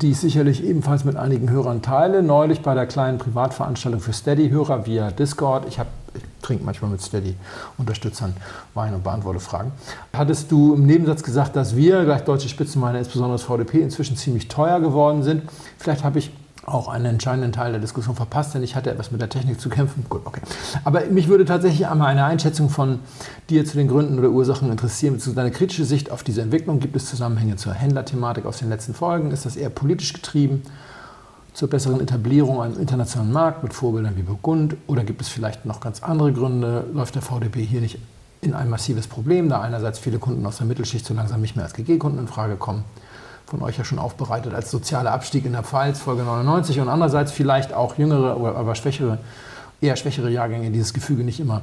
Speaker 2: die ich sicherlich ebenfalls mit einigen Hörern teile. Neulich bei der kleinen Privatveranstaltung für Steady-Hörer via Discord. Ich, hab, ich trinke manchmal mit Steady-Unterstützern Wein und beantworte Fragen. Hattest du im Nebensatz gesagt, dass wir, gleich deutsche Spitzenweine, insbesondere das VDP, inzwischen ziemlich teuer geworden sind? Vielleicht habe ich auch einen entscheidenden Teil der Diskussion verpasst, denn ich hatte etwas mit der Technik zu kämpfen. Gut, okay. Aber mich würde tatsächlich einmal eine Einschätzung von dir zu den Gründen oder Ursachen interessieren, beziehungsweise deine kritische Sicht auf diese Entwicklung. Gibt es Zusammenhänge zur Händlerthematik aus den letzten Folgen? Ist das eher politisch getrieben? Zur besseren Etablierung am internationalen Markt mit Vorbildern wie Burgund? Oder gibt es vielleicht noch ganz andere Gründe? Läuft der VDB hier nicht in ein massives Problem, da einerseits viele Kunden aus der Mittelschicht so langsam nicht mehr als GG-Kunden in Frage kommen? Von euch ja schon aufbereitet als sozialer Abstieg in der Pfalz, Folge 99 und andererseits vielleicht auch jüngere, aber aber schwächere, eher schwächere Jahrgänge dieses Gefüge nicht immer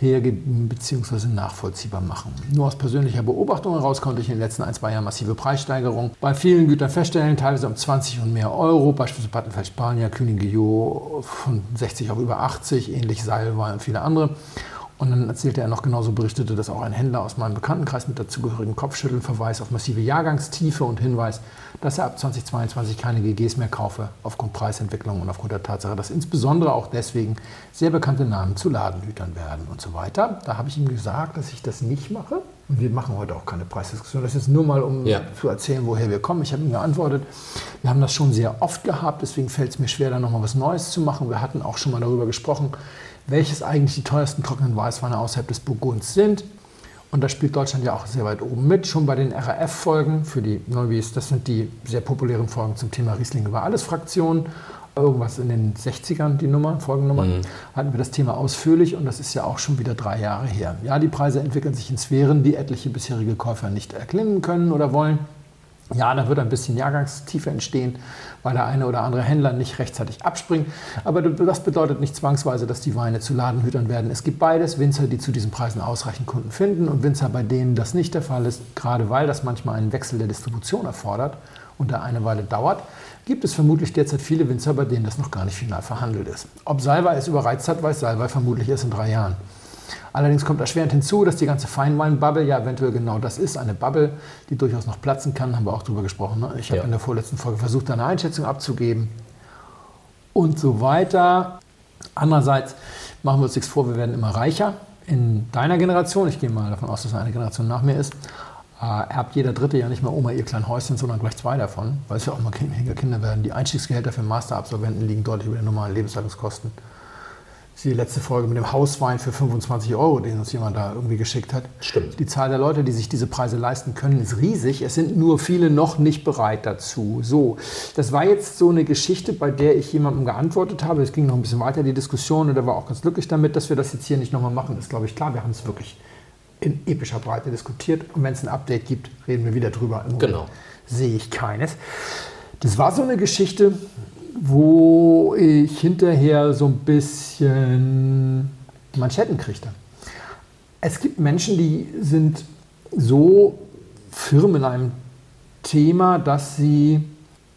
Speaker 2: hergeben bzw. nachvollziehbar machen. Nur aus persönlicher Beobachtung heraus konnte ich in den letzten ein, zwei Jahren massive Preissteigerungen bei vielen Gütern feststellen, teilweise um 20 und mehr Euro, beispielsweise Battenfeld Spanier, Kühning Guillot von 60 auf über 80, ähnlich Salva und viele andere. Und dann erzählte er noch genauso berichtete, dass auch ein Händler aus meinem Bekanntenkreis mit dazugehörigen Kopfschütteln Verweis auf massive Jahrgangstiefe und Hinweis, dass er ab 2022 keine GGs mehr kaufe, aufgrund Preisentwicklung und aufgrund der Tatsache, dass insbesondere auch deswegen sehr bekannte Namen zu Ladenhütern werden und so weiter. Da habe ich ihm gesagt, dass ich das nicht mache. Und wir machen heute auch keine Preisdiskussion. Das ist nur mal, um
Speaker 3: Ja.
Speaker 2: zu erzählen, woher wir kommen. Ich habe ihm geantwortet, wir haben das schon sehr oft gehabt, deswegen fällt es mir schwer, da nochmal was Neues zu machen. Wir hatten auch schon mal darüber gesprochen, welches eigentlich die teuersten trockenen Weißweine außerhalb des Burgunds sind. Und da spielt Deutschland ja auch sehr weit oben mit. Schon bei den RAF-Folgen für die Neuwies, das sind die sehr populären Folgen zum Thema Riesling über alles Fraktionen. Irgendwas in den 60ern, die Nummer, Folgennummer, hatten wir das Thema ausführlich und das ist ja auch schon wieder drei Jahre her. Ja, die Preise entwickeln sich in Sphären, die etliche bisherige Käufer nicht erklimmen können oder wollen. Ja, da wird ein bisschen Jahrgangstiefe entstehen, weil der eine oder andere Händler nicht rechtzeitig abspringt. Aber das bedeutet nicht zwangsweise, dass die Weine zu Ladenhütern werden. Es gibt beides, Winzer, die zu diesen Preisen ausreichend Kunden finden und Winzer, bei denen das nicht der Fall ist, gerade weil das manchmal einen Wechsel der Distribution erfordert und der eine Weile dauert, gibt es vermutlich derzeit viele Winzer, bei denen das noch gar nicht final verhandelt ist. Ob Salva es überreizt hat, weiß Salva vermutlich erst in drei Jahren. Allerdings kommt erschwerend hinzu, dass die ganze Feinwein-Bubble ja eventuell genau das ist, eine Bubble, die durchaus noch platzen kann, haben wir auch drüber gesprochen. Ne? Ich habe
Speaker 3: Ja.
Speaker 2: in der vorletzten Folge versucht, da eine Einschätzung abzugeben und so weiter. Andererseits machen wir uns nichts vor, wir werden immer reicher. In deiner Generation, ich gehe mal davon aus, dass eine Generation nach mir ist, äh, erbt jeder Dritte ja nicht mehr Oma ihr klein Häuschen, sondern gleich zwei davon, weil es ja auch mal weniger Kinder werden. Die Einstiegsgehälter für Masterabsolventen liegen deutlich über den normalen Lebenshaltungskosten. Das ist die letzte Folge mit dem Hauswein für 25 Euro, den uns jemand da irgendwie geschickt hat.
Speaker 3: Stimmt.
Speaker 2: Die Zahl der Leute, die sich diese Preise leisten können, ist riesig. Es sind nur viele noch nicht bereit dazu. So, das war jetzt so eine Geschichte, bei der ich jemandem geantwortet habe. Es ging noch ein bisschen weiter, die Diskussion, und er war auch ganz glücklich damit, dass wir das jetzt hier nicht nochmal machen. Ist, glaube ich, klar. Wir haben es wirklich in epischer Breite diskutiert. Und wenn es ein Update gibt, reden wir wieder drüber. Im
Speaker 3: Genau.
Speaker 2: Sehe ich keines. Das war so eine Geschichte, wo ich hinterher so ein bisschen Manschetten kriegte. Es gibt Menschen, die sind so firm in einem Thema, dass sie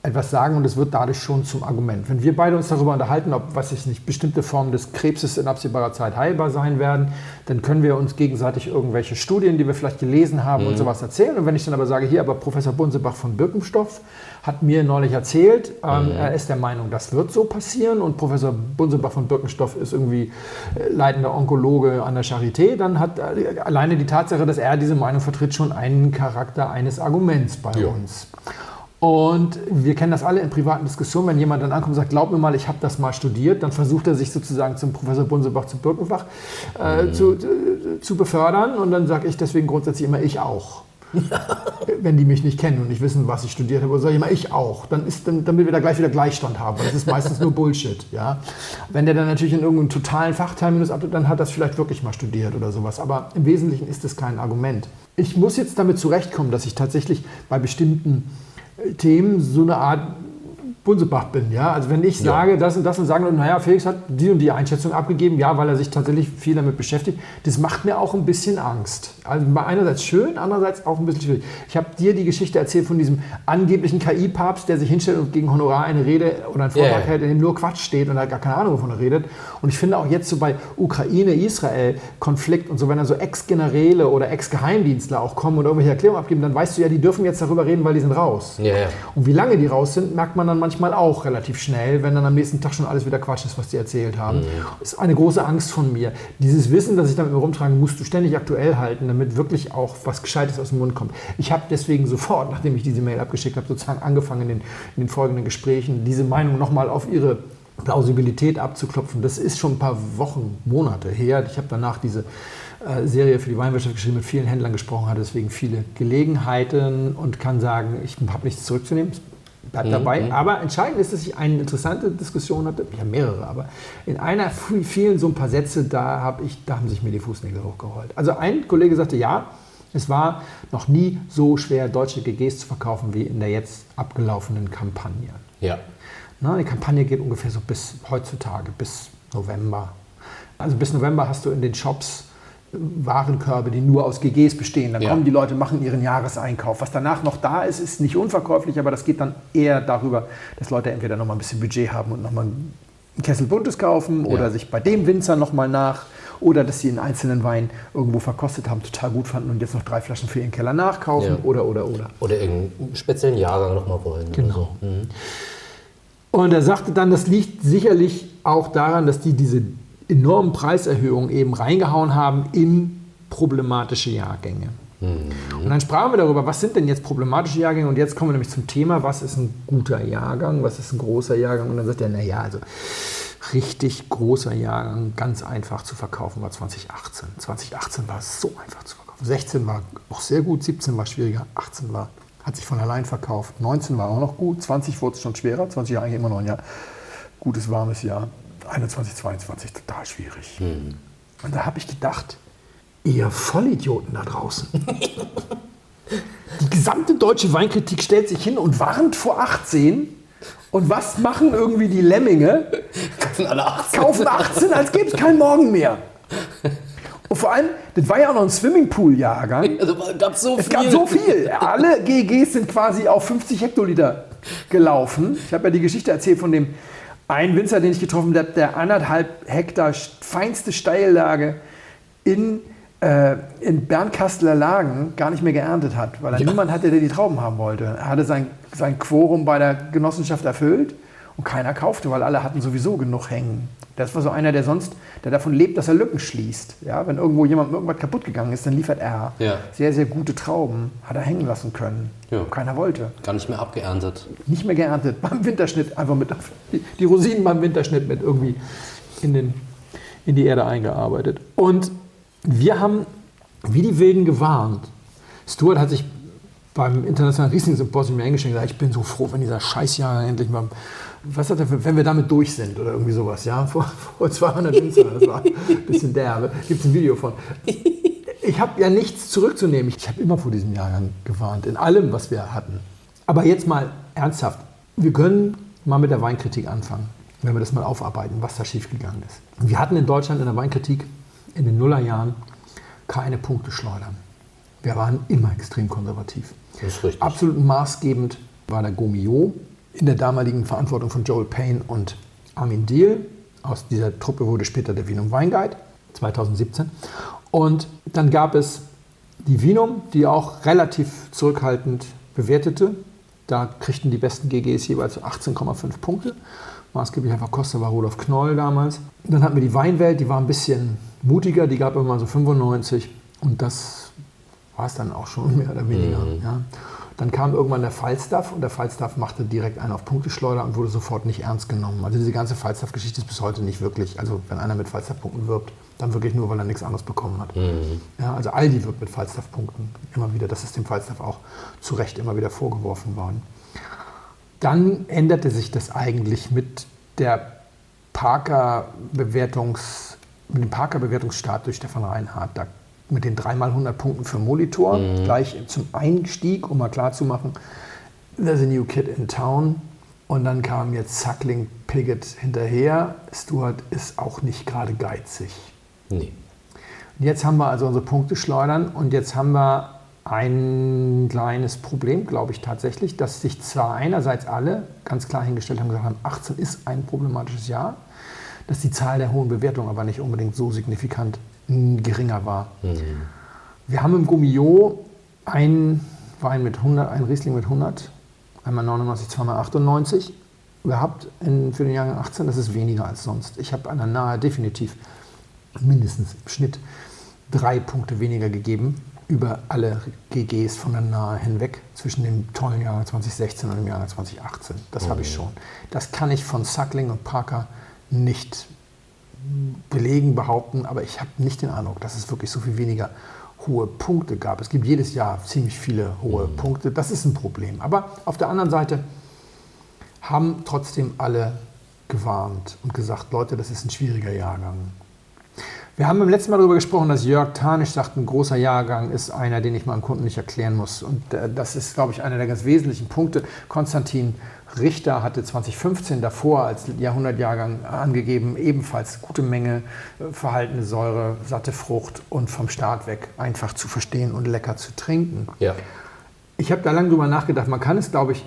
Speaker 2: etwas sagen und es wird dadurch schon zum Argument. Wenn wir beide uns darüber unterhalten, ob, was ich nicht, bestimmte Formen des Krebses in absehbarer Zeit heilbar sein werden, dann können wir uns gegenseitig irgendwelche Studien, die wir vielleicht gelesen haben und sowas erzählen. Und wenn ich dann aber sage, hier, aber Professor Bunsebach von Birkenstoff hat mir neulich erzählt, ähm, er ist der Meinung, das wird so passieren und Professor Bunsebach von Birkenstoff ist irgendwie äh, leitender Onkologe an der Charité, dann hat äh, alleine die Tatsache, dass er diese Meinung vertritt, schon einen Charakter eines Arguments bei
Speaker 3: Ja.
Speaker 2: uns. Und wir kennen das alle in privaten Diskussionen, wenn jemand dann ankommt und sagt, glaub mir mal, ich habe das mal studiert, dann versucht er sich sozusagen zum Professor Bunsebach zu Birkenfach äh, zu, äh, zu befördern und dann sage ich deswegen grundsätzlich immer, ich auch. Wenn die mich nicht kennen und nicht wissen, was ich studiert habe, sage ich mal, ich auch. Dann ist, damit wir da gleich wieder Gleichstand haben. Weil das ist meistens nur Bullshit. Ja? Wenn der dann natürlich in irgendeinem totalen Fachteilminus ab, dann hat das vielleicht wirklich mal studiert oder sowas. Aber im Wesentlichen ist das kein Argument. Ich muss jetzt damit zurechtkommen, dass ich tatsächlich bei bestimmten äh, Themen so eine Art Bunsebach bin. Ja? Also wenn ich sage das und das und sagen, naja, Felix hat die und die Einschätzung abgegeben, ja, weil er sich tatsächlich viel damit beschäftigt, das macht mir auch ein bisschen Angst. Also einerseits schön, andererseits auch ein bisschen schwierig. Ich habe dir die Geschichte erzählt von diesem angeblichen KI-Papst, der sich hinstellt und gegen Honorar eine Rede oder einen Vortrag
Speaker 3: Ja, ja.
Speaker 2: hält, in dem nur Quatsch steht und er hat gar keine Ahnung, wovon er redet. Und ich finde auch jetzt so bei Ukraine-Israel-Konflikt und so, wenn da so Ex-Generäle oder Ex-Geheimdienstler auch kommen und irgendwelche Erklärungen abgeben, dann weißt du ja, die dürfen jetzt darüber reden, weil die sind raus.
Speaker 3: Ja, ja.
Speaker 2: Und wie lange die raus sind, merkt man dann manchmal auch relativ schnell, wenn dann am nächsten Tag schon alles wieder Quatsch ist, was die erzählt haben. Das ist eine große Angst von mir. Dieses Wissen, das ich damit rumtrage, musst du ständig aktuell halten, damit wirklich auch was Gescheites aus dem Mund kommt. Ich habe deswegen sofort, nachdem ich diese Mail abgeschickt habe, sozusagen angefangen in den, in den folgenden Gesprächen, diese Meinung nochmal auf ihre Plausibilität abzuklopfen. Das ist schon ein paar Wochen, Monate her. Ich habe danach diese äh, Serie für die Weinwirtschaft geschrieben, mit vielen Händlern gesprochen, hatte deswegen viele Gelegenheiten und kann sagen, ich habe nichts zurückzunehmen. Bleibt dabei. Aber entscheidend ist, dass ich eine interessante Diskussion hatte, ich habe mehrere, aber in einer fielen so ein paar Sätze, da, hab ich, da haben sich mir die Fußnägel hochgerollt. Also ein Kollege sagte, ja, es war noch nie so schwer, deutsche GGs zu verkaufen wie in der jetzt abgelaufenen Kampagne.
Speaker 3: Ja.
Speaker 2: Na, die Kampagne geht ungefähr so bis heutzutage, bis November. Also bis November hast du in den Shops Warenkörbe, die nur aus GGs bestehen. Dann
Speaker 3: Ja.
Speaker 2: kommen die Leute, machen ihren Jahreseinkauf. Was danach noch da ist, ist nicht unverkäuflich, aber das geht dann eher darüber, dass Leute entweder noch mal ein bisschen Budget haben und noch mal einen Kessel Buntes kaufen oder
Speaker 3: Ja.
Speaker 2: sich bei dem Winzer noch mal nach oder dass sie einen einzelnen Wein irgendwo verkostet haben, total gut fanden und jetzt noch drei Flaschen für ihren Keller nachkaufen
Speaker 3: Ja.
Speaker 2: oder oder oder.
Speaker 3: Oder irgendeinen speziellen Jahrgang nochmal wollen. oder
Speaker 2: Genau.
Speaker 3: So. Mhm.
Speaker 2: Und er sagte dann, das liegt sicherlich auch daran, dass die diese enormen Preiserhöhungen eben reingehauen haben in problematische Jahrgänge. Und dann sprachen wir darüber, was sind denn jetzt problematische Jahrgänge? Und jetzt kommen wir nämlich zum Thema, was ist ein guter Jahrgang, was ist ein großer Jahrgang? Und dann sagt er, naja, also richtig großer Jahrgang, ganz einfach zu verkaufen war 2018. 2018 war es so einfach zu verkaufen. 16 war auch sehr gut, 17 war schwieriger, 18 war, hat sich von allein verkauft, 19 war auch noch gut, 20 wurde es schon schwerer, 20 Jahre eigentlich immer noch ein Jahr. Gutes, warmes Jahr. 21, 22 total schwierig. Und da habe ich gedacht, ihr Vollidioten da draußen. Die gesamte deutsche Weinkritik stellt sich hin und warnt vor 18. Und was machen irgendwie die Lemminge?
Speaker 3: Kaufen alle 18.
Speaker 2: Kaufen 18, als gäbe es keinen Morgen mehr. Und vor allem, das war ja auch noch ein Swimmingpool-Jahrgang.
Speaker 3: Also gab so
Speaker 2: Es
Speaker 3: viel.
Speaker 2: gab so viel. Alle GGs sind quasi auf 50 Hektoliter gelaufen. Ich habe ja die Geschichte erzählt von dem einen Winzer, den ich getroffen habe, der anderthalb Hektar feinste Steillage in, äh, in Bernkasteler Lagen gar nicht mehr geerntet hat, weil er niemand hatte, der die Trauben haben wollte. Er hatte sein, sein Quorum bei der Genossenschaft erfüllt und keiner kaufte, weil alle hatten sowieso genug hängen. Das war so einer, der sonst, der davon lebt, dass er Lücken schließt. Ja, wenn irgendwo jemand irgendwas kaputt gegangen ist, dann liefert er
Speaker 3: Ja.
Speaker 2: sehr, sehr gute Trauben. Hat er hängen lassen können.
Speaker 3: Ja.
Speaker 2: Keiner wollte.
Speaker 3: Gar nicht mehr abgeerntet.
Speaker 2: Nicht mehr geerntet. Beim Winterschnitt einfach mit die, Rosinen beim Winterschnitt mit irgendwie in, den, in die Erde eingearbeitet. Und wir haben wie die Wilden gewarnt. Stuart hat sich beim Internationalen Riesling-Symposium eingeschenkt und gesagt, ich bin so froh, wenn dieser Scheißjahr endlich mal, was hat er für, wenn wir damit durch sind oder irgendwie sowas, ja, vor, vor 200 Winzern, das war ein bisschen derbe, gibt es ein Video von. Ich habe ja nichts zurückzunehmen. Ich habe immer vor diesem Jahrgang gewarnt, in allem, was wir hatten. Aber jetzt mal ernsthaft. Wir können mal mit der Weinkritik anfangen, wenn wir das mal aufarbeiten, was da schiefgegangen ist. Wir hatten in Deutschland in der Weinkritik in den Nullerjahren keine Punkte schleudern. Wir waren immer extrem konservativ.
Speaker 3: Das ist richtig.
Speaker 2: Absolut maßgebend war der Gomio in der damaligen Verantwortung von Joel Payne und Armin Deal. Aus dieser Truppe wurde später der Vinum Weinguide 2017. Und dann gab es die Vinum, die auch relativ zurückhaltend bewertete. Da kriegten die besten GGs jeweils so 18,5 Punkte. Maßgeblicher Verkoster war Rudolf Knoll damals. Dann hatten wir die Weinwelt, die war ein bisschen mutiger, die gab immer so 95. Und das war es dann auch schon mehr oder weniger. Ja. Dann kam irgendwann der Falstaff und der Falstaff machte direkt einen auf Punkteschleuder und wurde sofort nicht ernst genommen. Also diese ganze Falstaff-Geschichte ist bis heute nicht wirklich, also wenn einer mit Falstaff-Punkten wirbt, dann wirklich nur, weil er nichts anderes bekommen hat. Ja, also Aldi wirbt mit Falstaff-Punkten immer wieder. Das ist dem Falstaff auch zu Recht immer wieder vorgeworfen worden. Dann änderte sich das eigentlich mit der Parker-Bewertungs, mit dem Parker-Bewertungsstart durch Stefan Reinhardt. Da mit den dreimal 100 Punkten für Molitor, gleich zum Einstieg, um mal klarzumachen, there's a new kid in town. Und dann kam jetzt Suckling Piggott hinterher. Stuart ist auch nicht gerade geizig.
Speaker 3: Nee.
Speaker 2: Und jetzt haben wir also unsere Punkte schleudern und jetzt haben wir ein kleines Problem, glaube ich tatsächlich, dass sich zwar einerseits alle ganz klar hingestellt haben und gesagt haben, 18 ist ein problematisches Jahr, dass die Zahl der hohen Bewertungen aber nicht unbedingt so signifikant geringer war. Wir haben im Gummio einen Wein mit 100, einen Riesling mit 100, einmal 99, zweimal 98 gehabt in, für den Jahrgang 18. Das ist weniger als sonst. Ich habe einer nahe definitiv mindestens im Schnitt drei Punkte weniger gegeben über alle GGs von der Nahe hinweg zwischen dem tollen Jahr 2016 und dem Jahr 2018. Das habe ich schon. Das kann ich von Suckling und Parker nicht belegen, behaupten, aber ich habe nicht den Eindruck, dass es wirklich so viel weniger hohe Punkte gab. Es gibt jedes Jahr ziemlich viele hohe Punkte. Das ist ein Problem. Aber auf der anderen Seite haben trotzdem alle gewarnt und gesagt, Leute, das ist ein schwieriger Jahrgang. Wir haben beim letzten Mal darüber gesprochen, dass Jörg Tarnisch sagt, ein großer Jahrgang ist einer, den ich meinem Kunden nicht erklären muss. Und äh, das ist, glaube ich, einer der ganz wesentlichen Punkte. Konstantin Richter hatte 2015 davor als Jahrhundertjahrgang angegeben, ebenfalls gute Menge äh, verhaltene Säure, satte Frucht und vom Start weg einfach zu verstehen und lecker zu trinken.
Speaker 3: Ja.
Speaker 2: Ich habe da lange drüber nachgedacht. Man kann es, glaube ich,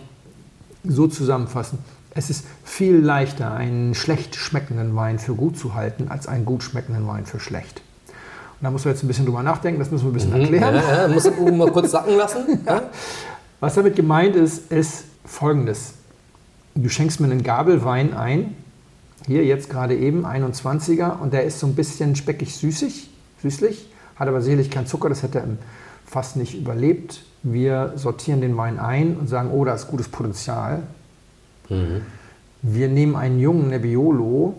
Speaker 2: so zusammenfassen. Es ist viel leichter, einen schlecht schmeckenden Wein für gut zu halten, als einen gut schmeckenden Wein für schlecht. Und da muss man jetzt ein bisschen drüber nachdenken, das müssen wir ein bisschen erklären.
Speaker 3: Ja, ja, muss ich mal kurz sacken lassen. Ja.
Speaker 2: Was damit gemeint ist, ist folgendes. Du schenkst mir einen Gabelwein ein, hier jetzt gerade eben, 21er, und der ist so ein bisschen speckig süßig, süßlich, hat aber sicherlich keinen Zucker, das hätte er im Fass nicht überlebt. Wir sortieren den Wein ein und sagen, oh, da ist gutes Potenzial. Wir nehmen einen jungen Nebbiolo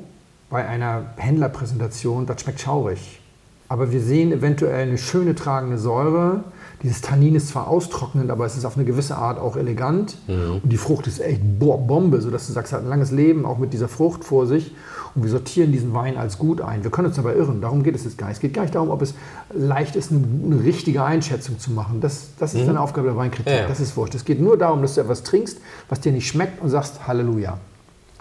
Speaker 2: bei einer Händlerpräsentation, das schmeckt schaurig. Aber wir sehen eventuell eine schöne tragende Säure. Dieses Tannin ist zwar austrocknend, aber es ist auf eine gewisse Art auch elegant. Und die Frucht ist echt boah, Bombe, sodass du sagst, er hat ein langes Leben, auch mit dieser Frucht vor sich. Und wir sortieren diesen Wein als gut ein. Wir können uns dabei irren, darum geht es jetzt gar nicht. Es geht gar nicht darum, ob es leicht ist, eine, eine richtige Einschätzung zu machen. Das, das ist eine Aufgabe der Weinkritik,
Speaker 3: ja.
Speaker 2: das ist wurscht. Es geht nur darum, dass du etwas trinkst, was dir nicht schmeckt und sagst Halleluja.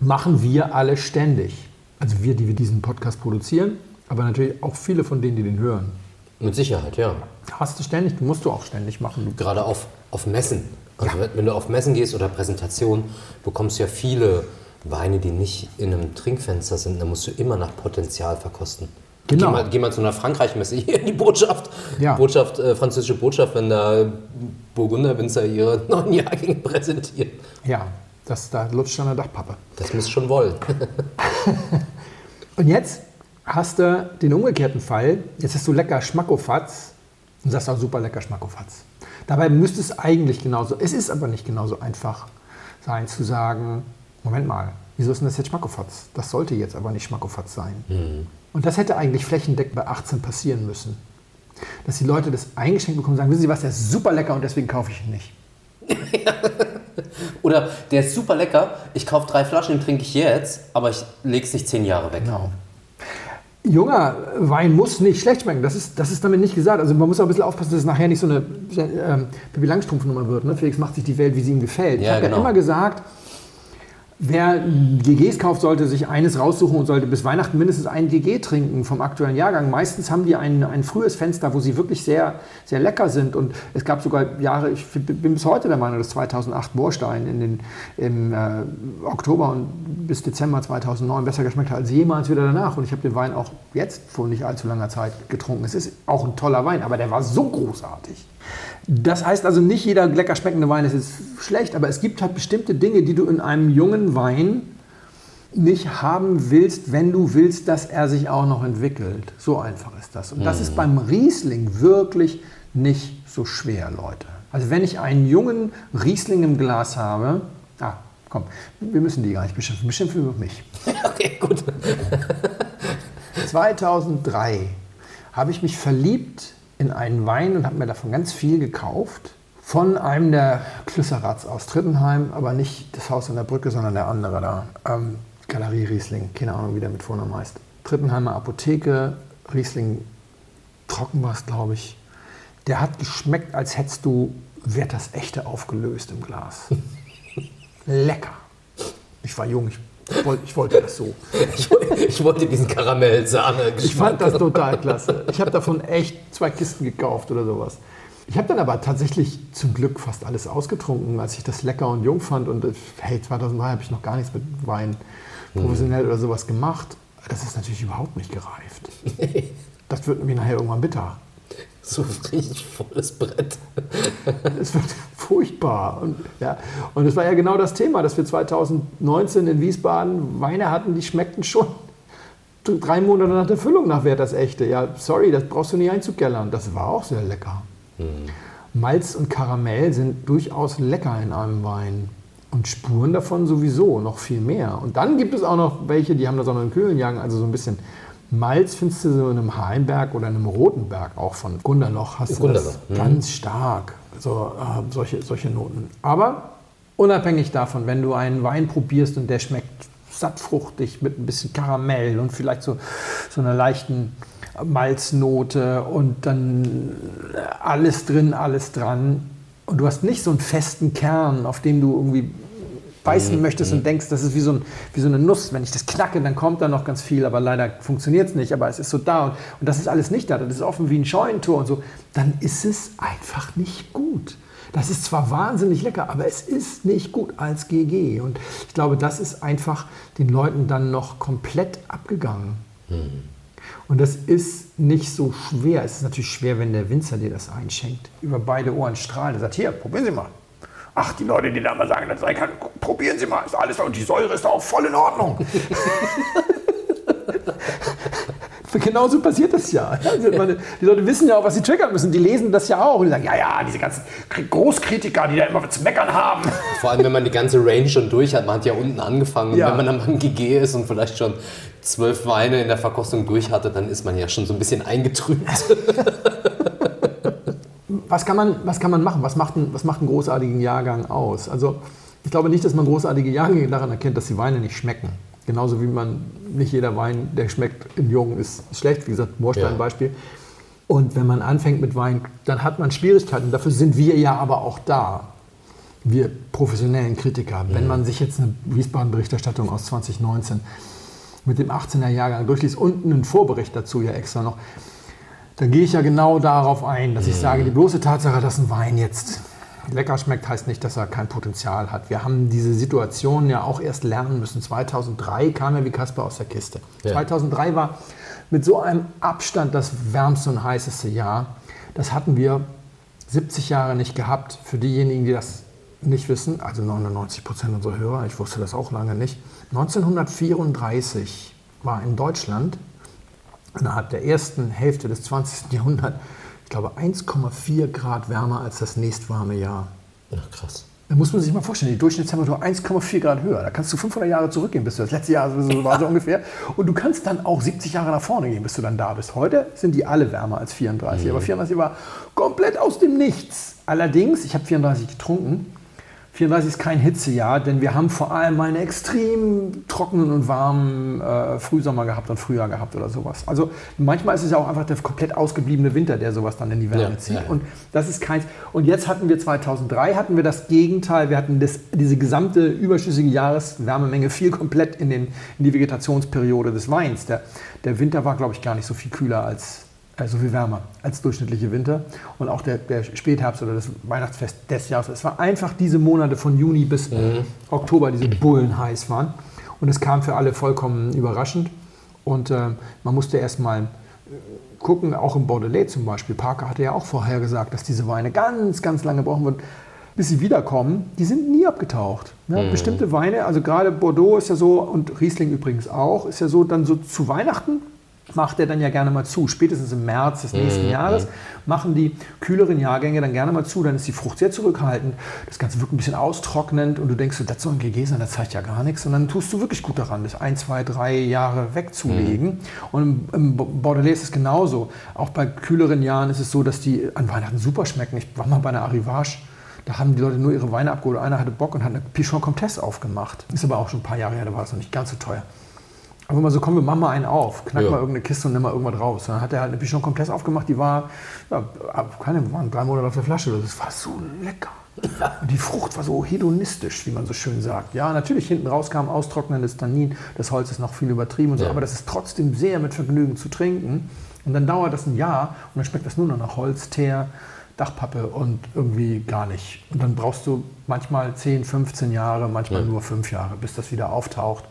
Speaker 2: Machen wir alle ständig. Also wir, die wir diesen Podcast produzieren, aber natürlich auch viele von denen, die den hören.
Speaker 3: Mit Sicherheit, ja.
Speaker 2: Hast du ständig, musst du auch ständig machen.
Speaker 3: Gerade auf, auf Messen. Also wenn- wenn du auf Messen gehst oder Präsentationen, bekommst du ja viele Weine, die nicht in einem Trinkfenster sind. Da musst du immer nach Potenzial verkosten.
Speaker 2: Genau.
Speaker 3: Geh mal, geh mal zu einer Frankreich-Messe, hier in die Botschaft,
Speaker 2: Ja.
Speaker 3: Botschaft äh, französische Botschaft, wenn da Burgunderwinzer ihre neuen Jahrgänge präsentieren.
Speaker 2: Ja, das, da lutscht schon eine Dachpappe.
Speaker 3: Das musst du schon wollen.
Speaker 2: Und jetzt hast du den umgekehrten Fall. Jetzt hast du lecker Schmackofatz und sagst auch super lecker Schmackofatz. Dabei müsste es eigentlich genauso, es ist aber nicht genauso einfach sein zu sagen, Moment mal, wieso ist denn das jetzt Schmackofatz? Das sollte jetzt aber nicht Schmackofatz sein. Und das hätte eigentlich flächendeckend bei 18 passieren müssen. Dass die Leute das eingeschenkt bekommen und sagen, wissen Sie was, der ist super lecker und deswegen kaufe ich ihn nicht.
Speaker 3: Oder der ist super lecker, ich kaufe drei Flaschen, den trinke ich jetzt, aber ich lege es nicht zehn Jahre weg.
Speaker 2: Genau. Junger Wein muss nicht schlecht schmecken. Das ist, das ist damit nicht gesagt. Also man muss auch ein bisschen aufpassen, dass es nachher nicht so eine ähm, Pippi Langstrumpf-Nummer wird. Ne? Felix macht sich die Welt, wie sie ihm gefällt. ich
Speaker 3: Ja,
Speaker 2: habe ja
Speaker 3: genau.
Speaker 2: immer gesagt, wer GGs kauft, sollte sich eines raussuchen und sollte bis Weihnachten mindestens ein GG trinken vom aktuellen Jahrgang. Meistens haben die ein, ein frühes Fenster, wo sie wirklich sehr, sehr lecker sind. Und es gab sogar Jahre, ich bin bis heute der Meinung, dass 2008 Moorstein in den, im äh, Oktober und bis Dezember 2009 besser geschmeckt hat als jemals wieder danach. Und ich habe den Wein auch jetzt vor nicht allzu langer Zeit getrunken. Es ist auch ein toller Wein, aber der war so großartig. Das heißt also, nicht jeder lecker schmeckende Wein ist jetzt schlecht, aber es gibt halt bestimmte Dinge, die du in einem jungen Wein nicht haben willst, wenn du willst, dass er sich auch noch entwickelt. So einfach ist das. Und das ist beim Riesling wirklich nicht so schwer, Leute. Also wenn ich einen jungen Riesling im Glas habe, ah, komm, wir müssen die gar nicht beschimpfen, beschimpfen wir mich.
Speaker 3: Okay, gut.
Speaker 2: 2003 habe ich mich verliebt in einen Wein und habe mir davon ganz viel gekauft. Von einem der Klüsserrats aus Trittenheim, aber nicht das Haus an der Brücke, sondern der andere da. Ähm, Galerie Riesling, keine Ahnung, wie der mit Vornamen heißt. Trittenheimer Apotheke, Riesling trocken war es, glaube ich. Der hat geschmeckt, als hättest du wird das echte aufgelöst im Glas. Lecker. Ich war jung, ich, wollte, ich wollte das so.
Speaker 3: Ich, ich wollte diesen Karamell-Sahne.
Speaker 2: Ich fand das total klasse. Ich habe davon echt zwei Kisten gekauft oder sowas. Ich habe dann aber tatsächlich zum Glück fast alles ausgetrunken, als ich das lecker und jung fand. Und hey, 2003 habe ich noch gar nichts mit Wein professionell oder sowas gemacht. Das ist natürlich überhaupt nicht gereift. Das wird mir nachher irgendwann bitter.
Speaker 3: So richtig volles Brett.
Speaker 2: Es wird furchtbar. Und, ja, und das war ja genau das Thema, dass wir 2019 in Wiesbaden Weine hatten, die schmeckten schon drei Monate nach der Füllung nach Wert das echte. Ja, sorry, das brauchst du nicht einzukellern. Das war auch sehr lecker. Malz und Karamell sind durchaus lecker in einem Wein. Und Spuren davon sowieso, noch viel mehr. Und dann gibt es auch noch welche, die haben das auch noch in Kühlenjagen, also so ein bisschen Malz findest du so in einem Heimberg oder in einem Rotenberg auch von Gunderloch. Hast du das
Speaker 3: mhm.
Speaker 2: ganz stark, so, äh, solche, solche Noten. Aber unabhängig davon, wenn du einen Wein probierst und der schmeckt sattfruchtig mit ein bisschen Karamell und vielleicht so, so einer leichten Malznote und dann alles drin, alles dran. Und du hast nicht so einen festen Kern, auf dem du irgendwie beißen möchtest und denkst, das ist wie so, ein, wie so eine Nuss. Wenn ich das knacke, dann kommt da noch ganz viel, aber leider funktioniert es nicht. Aber es ist so da und, und das ist alles nicht da. Das ist offen wie ein Scheunentor und so. Dann ist es einfach nicht gut. Das ist zwar wahnsinnig lecker, aber es ist nicht gut als GG. Und ich glaube, das ist einfach den Leuten dann noch komplett abgegangen. Und das ist nicht so schwer. Es ist natürlich schwer, wenn der Winzer dir das einschenkt. Über beide Ohren strahlt. Er sagt, hier, probieren Sie mal.
Speaker 1: Ach, die Leute, die da mal sagen, das sei kein, probieren Sie mal, ist alles da und die Säure ist da auch voll in Ordnung.
Speaker 2: Genauso passiert das ja. Also meine, die Leute wissen ja auch, was sie triggern müssen. Die lesen das ja auch und die sagen, ja, ja, diese ganzen Großkritiker, die da immer zu meckern haben.
Speaker 3: Vor allem, wenn man die ganze Range schon durch hat. Man hat ja unten angefangen.
Speaker 2: Ja.
Speaker 3: Wenn man dann beim GG ist und vielleicht schon zwölf Weine in der Verkostung durch hatte, dann ist man ja schon so ein bisschen eingetrübt.
Speaker 2: was kann man, was kann man machen? Was macht, einen, was macht einen großartigen Jahrgang aus? Also ich glaube nicht, dass man großartige Jahrgänge daran erkennt, dass die Weine nicht schmecken. Genauso wie man nicht jeder Wein, der schmeckt in Jungen, ist schlecht. Wie gesagt, Moorstein
Speaker 3: Ja.
Speaker 2: Beispiel. Und wenn man anfängt mit Wein, dann hat man Schwierigkeiten. Dafür sind wir ja aber auch da. Wir professionellen Kritiker. Wenn man sich jetzt eine Wiesbaden-Berichterstattung aus 2019 mit dem 18er Jahrgang durchliest und einen Vorbericht dazu ja extra noch, dann gehe ich ja genau darauf ein, dass ich sage, die bloße Tatsache, dass ein Wein jetzt lecker schmeckt, heißt nicht, dass er kein Potenzial hat. Wir haben diese Situation ja auch erst lernen müssen. 2003 kam er wie Kasper aus der Kiste.
Speaker 3: Ja.
Speaker 2: 2003 war mit so einem Abstand das wärmste und heißeste Jahr. Das hatten wir 70 Jahre nicht gehabt. Für diejenigen, die das nicht wissen, also 99 Prozent unserer Hörer, ich wusste das auch lange nicht. 1934 war in Deutschland innerhalb der ersten Hälfte des 20. Jahrhunderts, ich glaube, 1,4 Grad wärmer als das nächstwarme Jahr.
Speaker 3: Ach, krass.
Speaker 2: Da muss man sich mal vorstellen, die Durchschnittstemperatur 1,4 Grad höher. Da kannst du 500 Jahre zurückgehen, bis du das letzte Jahr so war so ungefähr. Und du kannst dann auch 70 Jahre nach vorne gehen, bis du dann da bist. Heute sind die alle wärmer als 34. Aber 34 war komplett aus dem Nichts. Allerdings, ich habe 34 getrunken. 34 ist kein Hitzejahr, denn wir haben vor allem einen extrem trockenen und warmen äh, Frühsommer gehabt und Frühjahr gehabt oder sowas. Also manchmal ist es ja auch einfach der komplett ausgebliebene Winter, der sowas dann in die Wärme
Speaker 3: Ja,
Speaker 2: zieht.
Speaker 3: ja.
Speaker 2: Und das ist keins. Und jetzt hatten wir 2003 hatten wir das Gegenteil. Wir hatten das, diese gesamte überschüssige Jahreswärmemenge viel komplett in, den, in die Vegetationsperiode des Weins. Der, der Winter war, glaube ich, gar nicht so viel kühler als so viel wärmer als durchschnittliche Winter. Und auch der, der Spätherbst oder das Weihnachtsfest des Jahres. Es war einfach diese Monate von Juni bis Oktober, diese Bullen heiß waren. Und es kam für alle vollkommen überraschend. Und äh, man musste erst mal gucken, auch im Bordelais zum Beispiel. Parker hatte ja auch vorher gesagt, dass diese Weine ganz, ganz lange brauchen würden, bis sie wiederkommen. Die sind nie abgetaucht. Ja, Bestimmte Weine, also gerade Bordeaux ist ja so, und Riesling übrigens auch, ist ja so, dann so zu Weihnachten macht er dann ja gerne mal zu. Spätestens im März des nächsten
Speaker 3: Mhm,
Speaker 2: Jahres machen die kühleren Jahrgänge dann gerne mal zu. Dann ist die Frucht sehr zurückhaltend. Das Ganze wirkt ein bisschen austrocknend und du denkst, so, das soll ein GG sein, das zeigt ja gar nichts. Und dann tust du wirklich gut daran, das ein, zwei, drei Jahre wegzulegen. Und im, Bordelais ist es genauso. Auch bei kühleren Jahren ist es so, dass die an Weihnachten super schmecken. Ich war mal bei einer Arrivage. Da haben die Leute nur ihre Weine abgeholt. Einer hatte Bock und hat eine Pichon Comtesse aufgemacht. Ist aber auch schon ein paar Jahre her, da war es noch nicht ganz so teuer. Aber immer so, komm, wir machen mal einen auf, knack
Speaker 3: Ja.
Speaker 2: mal irgendeine Kiste und nimm mal irgendwas raus. Dann hat er halt eine Pichon Comtesse aufgemacht, die war, ja, keine, waren drei Monate auf der Flasche. Das war so lecker. Und die Frucht war so hedonistisch, wie man so schön sagt. Ja, natürlich hinten raus kam austrocknendes Tannin, das Holz ist noch viel übertrieben und so,
Speaker 3: Ja.
Speaker 2: aber das ist trotzdem sehr mit Vergnügen zu trinken. Und dann dauert das ein Jahr und dann schmeckt das nur noch nach Holz, Teer, Dachpappe und irgendwie gar nicht. Und dann brauchst du manchmal 10, 15 Jahre, manchmal nur 5 Jahre, bis das wieder auftaucht.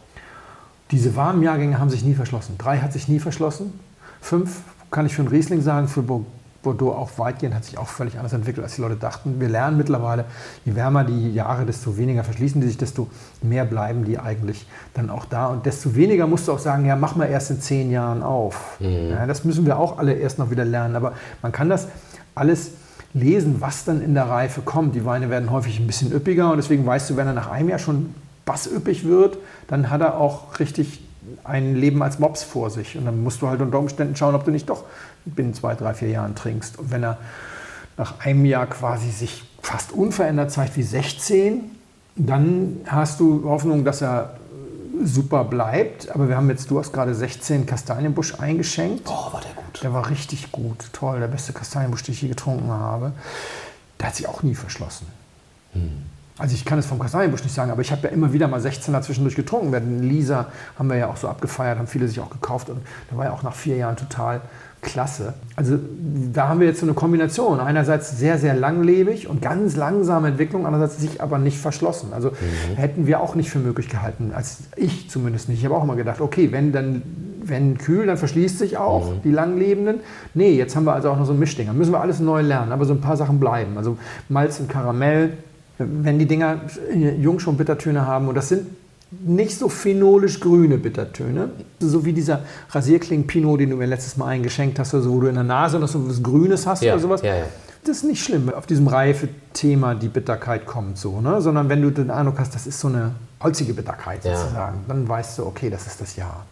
Speaker 2: Diese warmen Jahrgänge haben sich nie verschlossen. Drei hat sich nie verschlossen. Fünf kann ich für einen Riesling sagen, für Bo- Bordeaux auch weitgehend, hat sich auch völlig anders entwickelt, als die Leute dachten. Wir lernen mittlerweile, je wärmer die Jahre, desto weniger verschließen die sich, desto mehr bleiben die eigentlich dann auch da. Und desto weniger musst du auch sagen, ja, mach mal erst in zehn Jahren auf. Ja, das müssen wir auch alle erst noch wieder lernen. Aber man kann das alles lesen, was dann in der Reife kommt. Die Weine werden häufig ein bisschen üppiger und deswegen weißt du, wenn er nach einem Jahr schon bassüppig wird, dann hat er auch richtig ein Leben als Mops vor sich. Und dann musst du halt unter Umständen schauen, ob du nicht doch binnen zwei, drei, vier Jahren trinkst. Und wenn er nach einem Jahr quasi sich fast unverändert zeigt wie 16, dann hast du Hoffnung, dass er super bleibt. Aber wir haben jetzt, du hast gerade 16 Kastanienbusch eingeschenkt.
Speaker 3: Oh, war der gut.
Speaker 2: Der war richtig gut, toll, der beste Kastanienbusch, den ich je getrunken habe. Der hat sich auch nie verschlossen. Also ich kann es vom Kastanienbusch nicht sagen, aber ich habe ja immer wieder mal 16er zwischendurch getrunken. Wir hatten Lisa haben wir ja auch so abgefeiert, haben viele sich auch gekauft und der war ja auch nach vier Jahren total klasse. Also da haben wir jetzt so eine Kombination. Einerseits sehr, sehr langlebig und ganz langsame Entwicklung, andererseits sich aber nicht verschlossen. Also hätten wir auch nicht für möglich gehalten, als ich zumindest nicht. Ich habe auch immer gedacht, okay, wenn dann wenn kühl, dann verschließt sich auch die langlebenden. Nee, jetzt haben wir also auch noch so ein Mischding. Dann müssen wir alles neu lernen, aber so ein paar Sachen bleiben. Also Malz und Karamell, wenn die Dinger jung schon Bittertöne haben und das sind nicht so phenolisch grüne Bittertöne, so wie dieser Rasierklingen-Pinot, den du mir letztes Mal eingeschenkt hast, also wo du in der Nase noch so was Grünes hast
Speaker 3: Ja,
Speaker 2: oder sowas.
Speaker 3: ja, ja.
Speaker 2: Das ist nicht schlimm, auf diesem Reife-Thema die Bitterkeit kommt so, ne? sondern wenn du den Eindruck hast, das ist so eine holzige Bitterkeit sozusagen, dann weißt du, okay, das ist das Jahr.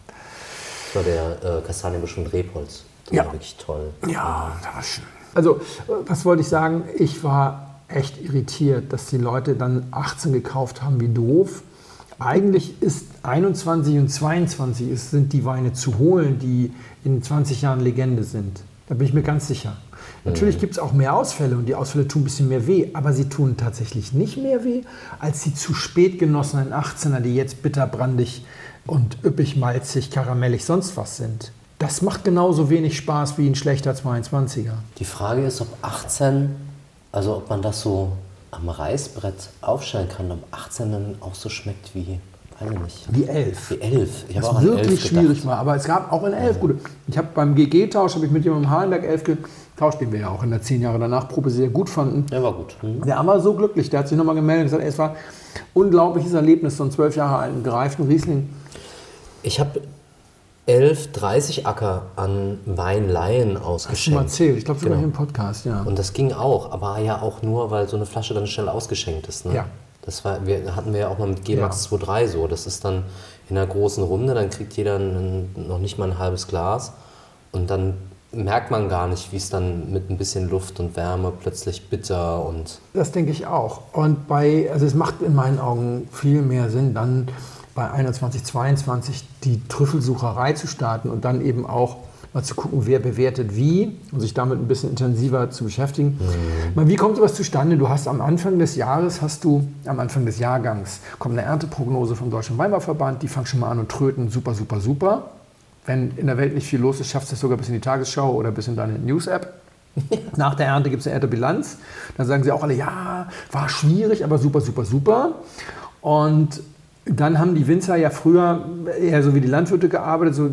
Speaker 3: Das war der äh, Kastanienbusch und Rebholz. Das
Speaker 2: Ja.
Speaker 3: war wirklich toll.
Speaker 2: Ja, das war schön. Also, äh, was wollte ich sagen? Ich war echt irritiert, dass die Leute dann 18 gekauft haben, wie doof. Eigentlich ist 21 und 22 ist, sind die Weine zu holen, die in 20 Jahren Legende sind. Da bin ich mir ganz sicher. Natürlich gibt es auch mehr Ausfälle und die Ausfälle tun ein bisschen mehr weh, aber sie tun tatsächlich nicht mehr weh als die zu spät genossenen 18er, die jetzt bitterbrandig und üppig, malzig, karamellig, sonst was sind. Das macht genauso wenig Spaß wie ein schlechter 22er.
Speaker 3: Die Frage ist, ob 18, also ob man das so am Reißbrett aufstellen kann, ob 18 dann auch so schmeckt wie, weiß ich nicht,
Speaker 2: Wie 11.
Speaker 3: wie 11. Ich
Speaker 2: Was wirklich
Speaker 3: 11
Speaker 2: schwierig war. Aber es gab auch in 11 gute. Ich habe beim GG-Tausch, habe ich mit jemandem Halenberg 11 getauscht, den wir ja auch in der 10 Jahre danach Probe sehr gut fanden.
Speaker 3: Der war gut. Hm.
Speaker 2: Der war so glücklich, der hat sich nochmal gemeldet und gesagt, ey, es war ein unglaubliches Erlebnis, so einen 12 Jahre alten gereiften Riesling.
Speaker 3: Ich habe 11 30 Acker an Weinlaien
Speaker 2: Hast du mal
Speaker 3: ausgeschenkt.
Speaker 2: erzählt, ich glaube sogar
Speaker 3: Genau.
Speaker 2: hier im Podcast, ja.
Speaker 3: Und das ging auch, aber ja auch nur, weil so eine Flasche dann schnell ausgeschenkt ist. Ne?
Speaker 2: Ja.
Speaker 3: Das war, wir, hatten wir ja auch mal mit G-Max 2.3 so. Das ist dann in einer großen Runde, dann kriegt jeder ein, noch nicht mal ein halbes Glas. Und dann merkt man gar nicht, wie es dann mit ein bisschen Luft und Wärme plötzlich bitter und
Speaker 2: Das denke ich auch. Und bei, also es macht in meinen Augen viel mehr Sinn, dann bei 21, 22 die Trüffelsucherei zu starten und dann eben auch mal zu gucken, wer bewertet wie und sich damit ein bisschen intensiver zu beschäftigen. Mal, Wie kommt sowas zustande? Du hast am Anfang des Jahres, hast du am Anfang des Jahrgangs, kommt eine Ernteprognose vom Deutschen Weinbauverband, die fangen schon mal an und tröten super, super, super. Wenn in der Welt nicht viel los ist, schaffst du es sogar bis in die Tagesschau oder bis in deine News-App. Nach der Ernte gibt es eine Erntebilanz. Dann sagen sie auch alle, ja, war schwierig, aber super, super, super. Und dann haben die Winzer ja früher eher so wie die Landwirte gearbeitet, so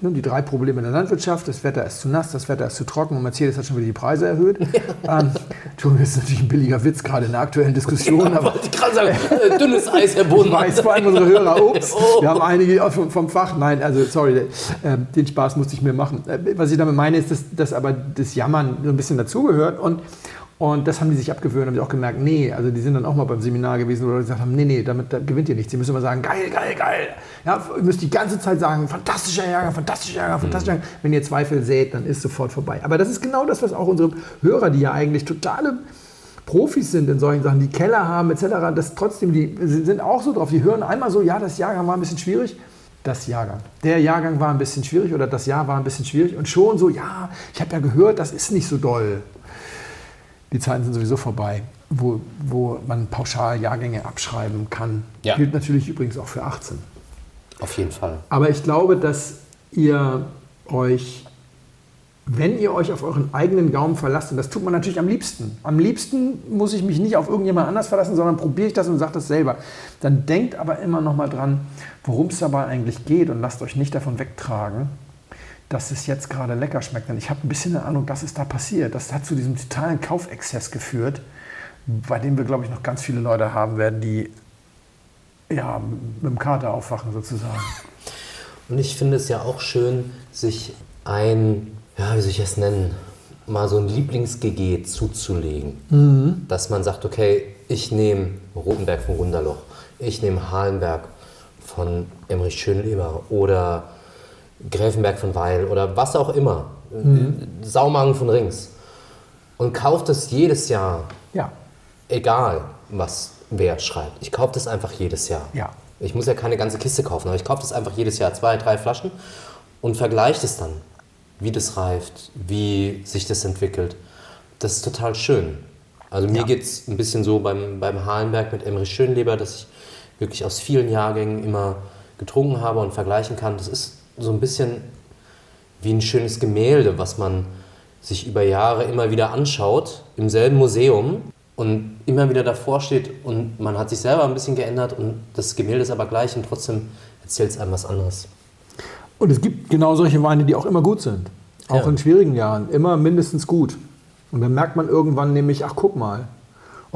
Speaker 2: ne, die drei Probleme der Landwirtschaft. Das Wetter ist zu nass, das Wetter ist zu trocken und Mercedes hat schon wieder die Preise erhöht. Ähm, Entschuldigung, das ist natürlich ein billiger Witz gerade in der aktuellen Diskussion, aber
Speaker 3: Wollte ich gerade sagen, äh, dünnes Eis, Herr
Speaker 2: ich
Speaker 3: Boden.
Speaker 2: weiß vor allem unsere Hörer, ups,
Speaker 3: Oh.
Speaker 2: wir haben einige vom, vom Fach. Nein, also sorry, äh, den Spaß musste ich mir machen. Äh, was ich damit meine, ist, dass, dass aber das Jammern so ein bisschen dazugehört und und das haben die sich abgewöhnt, haben die auch gemerkt, nee, also die sind dann auch mal beim Seminar gewesen, wo die gesagt haben, nee, nee, damit da gewinnt ihr nichts. Sie müssen immer sagen, geil, geil, geil. Ja, ihr müsst die ganze Zeit sagen, fantastischer Jahrgang, fantastischer Jahrgang, fantastischer Jahrgang. Wenn ihr Zweifel seht, dann ist sofort vorbei. Aber das ist genau das, was auch unsere Hörer, die ja eigentlich totale Profis sind in solchen Sachen, die Keller haben etc., das trotzdem, die sind auch so drauf, die hören einmal so, ja, das Jahrgang war ein bisschen schwierig. Das Jahrgang. Der Jahrgang war ein bisschen schwierig oder das Jahr war ein bisschen schwierig und schon so, ja, ich habe ja gehört, das ist nicht so doll. Die Zeiten sind sowieso vorbei, wo, wo man pauschal Jahrgänge abschreiben kann.
Speaker 3: Ja.
Speaker 2: Gilt natürlich übrigens auch für 18.
Speaker 3: Auf jeden Fall.
Speaker 2: Aber ich glaube, dass ihr euch, wenn ihr euch auf euren eigenen Gaumen verlasst, und das tut man natürlich am liebsten, am liebsten muss ich mich nicht auf irgendjemand anders verlassen, sondern probiere ich das und sage das selber. Dann denkt aber immer noch mal dran, worum es dabei eigentlich geht und lasst euch nicht davon wegtragen, dass es jetzt gerade lecker schmeckt. Denn ich habe ein bisschen eine Ahnung, was ist da passiert. Das hat zu diesem totalen Kaufexzess geführt, bei dem wir, glaube ich, noch ganz viele Leute haben werden, die ja, mit dem Kater aufwachen sozusagen.
Speaker 3: Und ich finde es ja auch schön, sich ein, ja, wie soll ich es nennen, mal so ein Lieblings-GG zuzulegen. Dass man sagt, okay, ich nehme Rotenberg von Gunderloch, ich nehme Halenberg von Emmerich Schönleber oder Gräfenberg von Weil oder was auch immer. Saumagen von Rings. Und kauft es jedes Jahr,
Speaker 2: Ja,
Speaker 3: egal was wer schreibt. Ich kaufe das einfach jedes Jahr.
Speaker 2: Ja.
Speaker 3: Ich muss ja keine ganze Kiste kaufen, aber ich kaufe das einfach jedes Jahr, zwei, drei Flaschen und vergleiche das dann, wie das reift, wie sich das entwickelt. Das ist total schön. Also mir
Speaker 2: Ja.
Speaker 3: geht es ein bisschen so beim, beim Halenberg mit Emmerich Schönleber, dass ich wirklich aus vielen Jahrgängen immer getrunken habe und vergleichen kann. Das ist so ein bisschen wie ein schönes Gemälde, was man sich über Jahre immer wieder anschaut, im selben Museum und immer wieder davor steht und man hat sich selber ein bisschen geändert und das Gemälde ist aber gleich und trotzdem erzählt es einem was anderes.
Speaker 2: Und es gibt genau solche Weine, die auch immer gut sind. Auch
Speaker 3: Ja.
Speaker 2: in schwierigen Jahren. Immer mindestens gut. Und dann merkt man irgendwann nämlich, ach guck mal,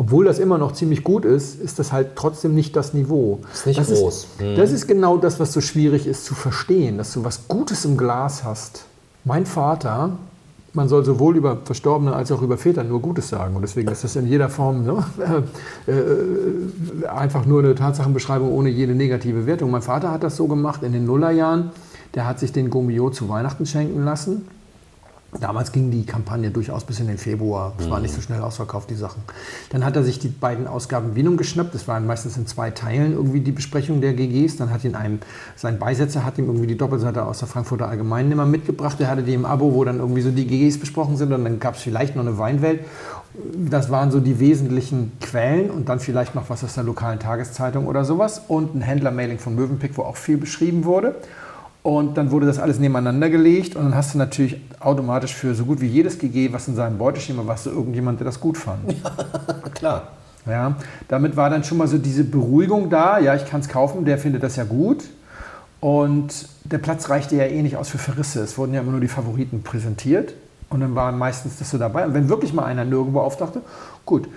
Speaker 2: obwohl das immer noch ziemlich gut ist, ist das halt trotzdem nicht das Niveau.
Speaker 3: Ist nicht
Speaker 2: das
Speaker 3: groß.
Speaker 2: Ist,
Speaker 3: Mhm.
Speaker 2: Das ist genau das, was so schwierig ist zu verstehen, dass du was Gutes im Glas hast. Mein Vater, man soll sowohl über Verstorbene als auch über Väter nur Gutes sagen. Und deswegen ist das in jeder Form ne, äh, äh, einfach nur eine Tatsachenbeschreibung ohne jede negative Wertung. Mein Vater hat das so gemacht in den Nullerjahren. Der hat sich den Gomio zu Weihnachten schenken lassen. Damals ging die Kampagne durchaus bis in den Februar. Es war nicht so schnell ausverkauft, die Sachen. Dann hat er sich die beiden Ausgaben Vinum geschnappt. Das waren meistens in zwei Teilen irgendwie die Besprechung der GGs. Dann hat ihn einem, sein Beisetzer hat ihm irgendwie die Doppelseite aus der Frankfurter Allgemeinen immer mitgebracht. Der hatte die im Abo, wo dann irgendwie so die GGs besprochen sind. Und dann gab es vielleicht noch eine Weinwelt. Das waren so die wesentlichen Quellen und dann vielleicht noch was aus der lokalen Tageszeitung oder sowas. Und ein Händlermailing von Mövenpick, wo auch viel beschrieben wurde. Und dann wurde das alles nebeneinander gelegt und dann hast du natürlich automatisch für so gut wie jedes GG, was in seinem Beuteschema war, so irgendjemand, der das gut fand.
Speaker 3: Klar.
Speaker 2: Ja, damit war dann schon mal so diese Beruhigung da. Ja, ich kann es kaufen, der findet das ja gut. Und der Platz reichte ja eh nicht aus für Verrisse. Es wurden ja immer nur die Favoriten präsentiert. Und dann war meistens das so dabei. Und wenn wirklich mal einer nirgendwo auftauchte, gut,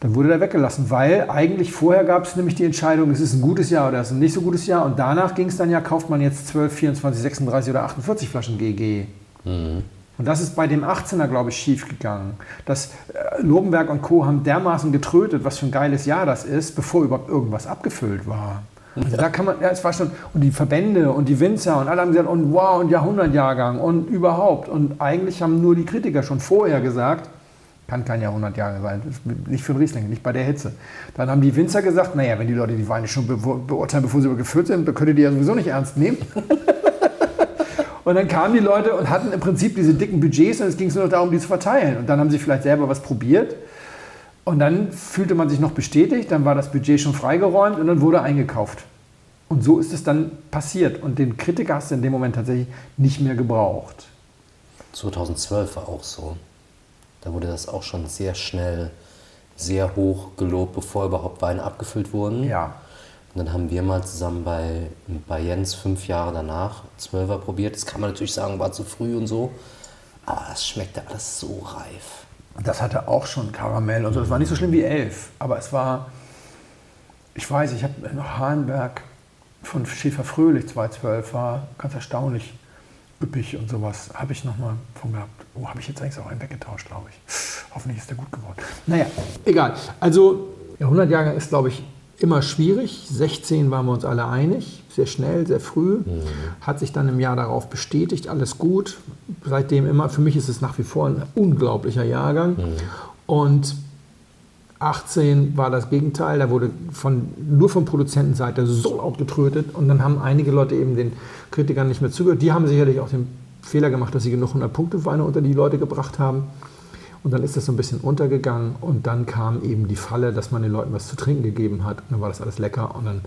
Speaker 2: dann wurde der weggelassen. Weil eigentlich vorher gab es nämlich die Entscheidung, es ist ein gutes Jahr oder es ist ein nicht so gutes Jahr. Und danach ging es dann ja, kauft man jetzt 12, 24, 36 oder 48 Flaschen GG. Und das ist bei dem 18er, glaube ich, schief gegangen. Das äh, Lobenberg und Co. haben dermaßen getrötet, was für ein geiles Jahr das ist, bevor überhaupt irgendwas abgefüllt war. Also da kann man, ja, es war schon, und die Verbände und die Winzer und alle haben gesagt, und wow, und Jahrhundertjahrgang und überhaupt. Und eigentlich haben nur die Kritiker schon vorher gesagt, kann kein Jahrhundertjahrgang sein, das ist nicht für einen Riesling, nicht bei der Hitze. Dann haben die Winzer gesagt, naja, wenn die Leute die Weine schon be beurteilen, bevor sie gefüllt sind, dann könnt ihr die ja sowieso nicht ernst nehmen. Und dann kamen die Leute und hatten im Prinzip diese dicken Budgets und es ging nur noch darum, die zu verteilen. Und dann haben sie vielleicht selber was probiert. Und dann fühlte man sich noch bestätigt, dann war das Budget schon freigeräumt und dann wurde eingekauft. Und so ist es dann passiert. Und den Kritiker hast du in dem Moment tatsächlich nicht mehr gebraucht.
Speaker 3: 2012 war auch so. Da wurde das auch schon sehr schnell sehr hoch gelobt, bevor überhaupt Weine abgefüllt wurden.
Speaker 2: Ja.
Speaker 3: Und dann haben wir mal zusammen bei, bei Jens fünf Jahre danach 12er probiert. Das kann man natürlich sagen, war zu früh und so. Aber das schmeckte alles so reif.
Speaker 2: Das hatte auch schon Karamell und so. Das war nicht so schlimm wie elf, aber es war, ich weiß, ich habe noch Hahnberg von Schäfer Fröhlich 2012 war ganz erstaunlich üppig und sowas. Habe ich noch mal von gehabt. Oh, habe ich jetzt eigentlich auch einen weggetauscht, glaube ich. Hoffentlich ist der gut geworden. Naja, egal. Also, der 100-Jahrgang ist, glaube ich, immer schwierig. 16 waren wir uns alle einig, sehr schnell, sehr früh. Hat sich dann im Jahr darauf bestätigt, alles gut. Seitdem immer, für mich ist es nach wie vor ein unglaublicher Jahrgang. Und 18 war das Gegenteil, da wurde von, nur von Produzentenseite so laut getrötet und dann haben einige Leute eben den Kritikern nicht mehr zugehört. Die haben sicherlich auch den Fehler gemacht, dass sie genug 100-Punkte-Weine unter die Leute gebracht haben. Und dann ist das so ein bisschen untergegangen und dann kam eben die Falle, dass man den Leuten was zu trinken gegeben hat. Und dann war das alles lecker und dann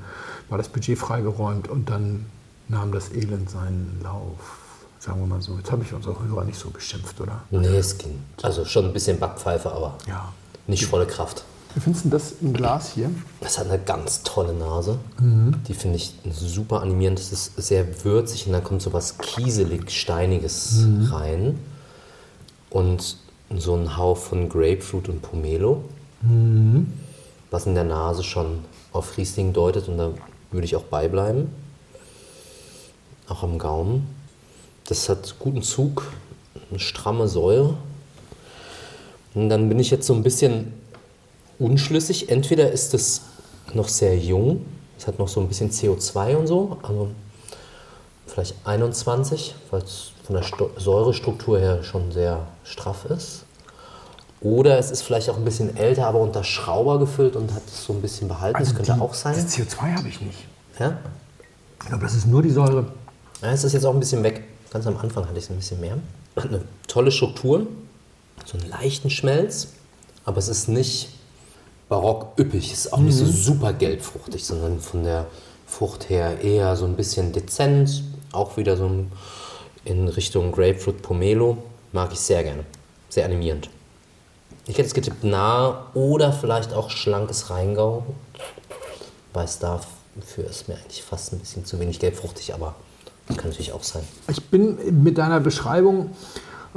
Speaker 2: war das Budget freigeräumt und dann nahm das Elend seinen Lauf. Sagen wir mal so. Jetzt habe ich unsere Hörer nicht so beschimpft, oder?
Speaker 3: Nee, es ging. Also schon ein bisschen Backpfeife, aber
Speaker 2: Ja.
Speaker 3: Nicht volle Kraft.
Speaker 2: Wie findest du das im Glas hier?
Speaker 3: Es hat eine ganz tolle Nase. Die finde ich super animierend. Es ist sehr würzig und dann kommt so was kieselig, steiniges rein. Und so ein Hauch von Grapefruit und Pomelo. Was in der Nase schon auf Riesling deutet und da würde ich auch beibleiben. Auch am Gaumen. Das hat guten Zug, eine stramme Säure. Und dann bin ich jetzt so ein bisschen unschlüssig. Entweder ist es noch sehr jung, es hat noch so ein bisschen CO2 und so, also vielleicht 21, weil es von der Sto Säurestruktur her schon sehr straff ist. Oder es ist vielleicht auch ein bisschen älter, aber unter Schrauber gefüllt und hat es so ein bisschen behalten. das könnte
Speaker 2: die-
Speaker 3: auch sein.
Speaker 2: Das CO2 habe ich nicht.
Speaker 3: Ja?
Speaker 2: Ich glaube, das ist nur die Säure.
Speaker 3: Ja, es ist jetzt auch ein bisschen weg. Ganz am Anfang hatte ich es ein bisschen mehr. Hat eine tolle Struktur, so einen leichten Schmelz, aber es ist nicht barock üppig. Es ist auch nicht so super gelbfruchtig, sondern von der Frucht her eher so ein bisschen dezent. Auch wieder so in Richtung Grapefruit Pomelo. Mag ich sehr gerne. Sehr animierend. Ich hätte es getippt nah oder vielleicht auch schlankes Rheingau. Weiß dafür ist mir eigentlich fast ein bisschen zu wenig gelbfruchtig, aber das kann natürlich auch sein.
Speaker 2: Ich bin mit deiner Beschreibung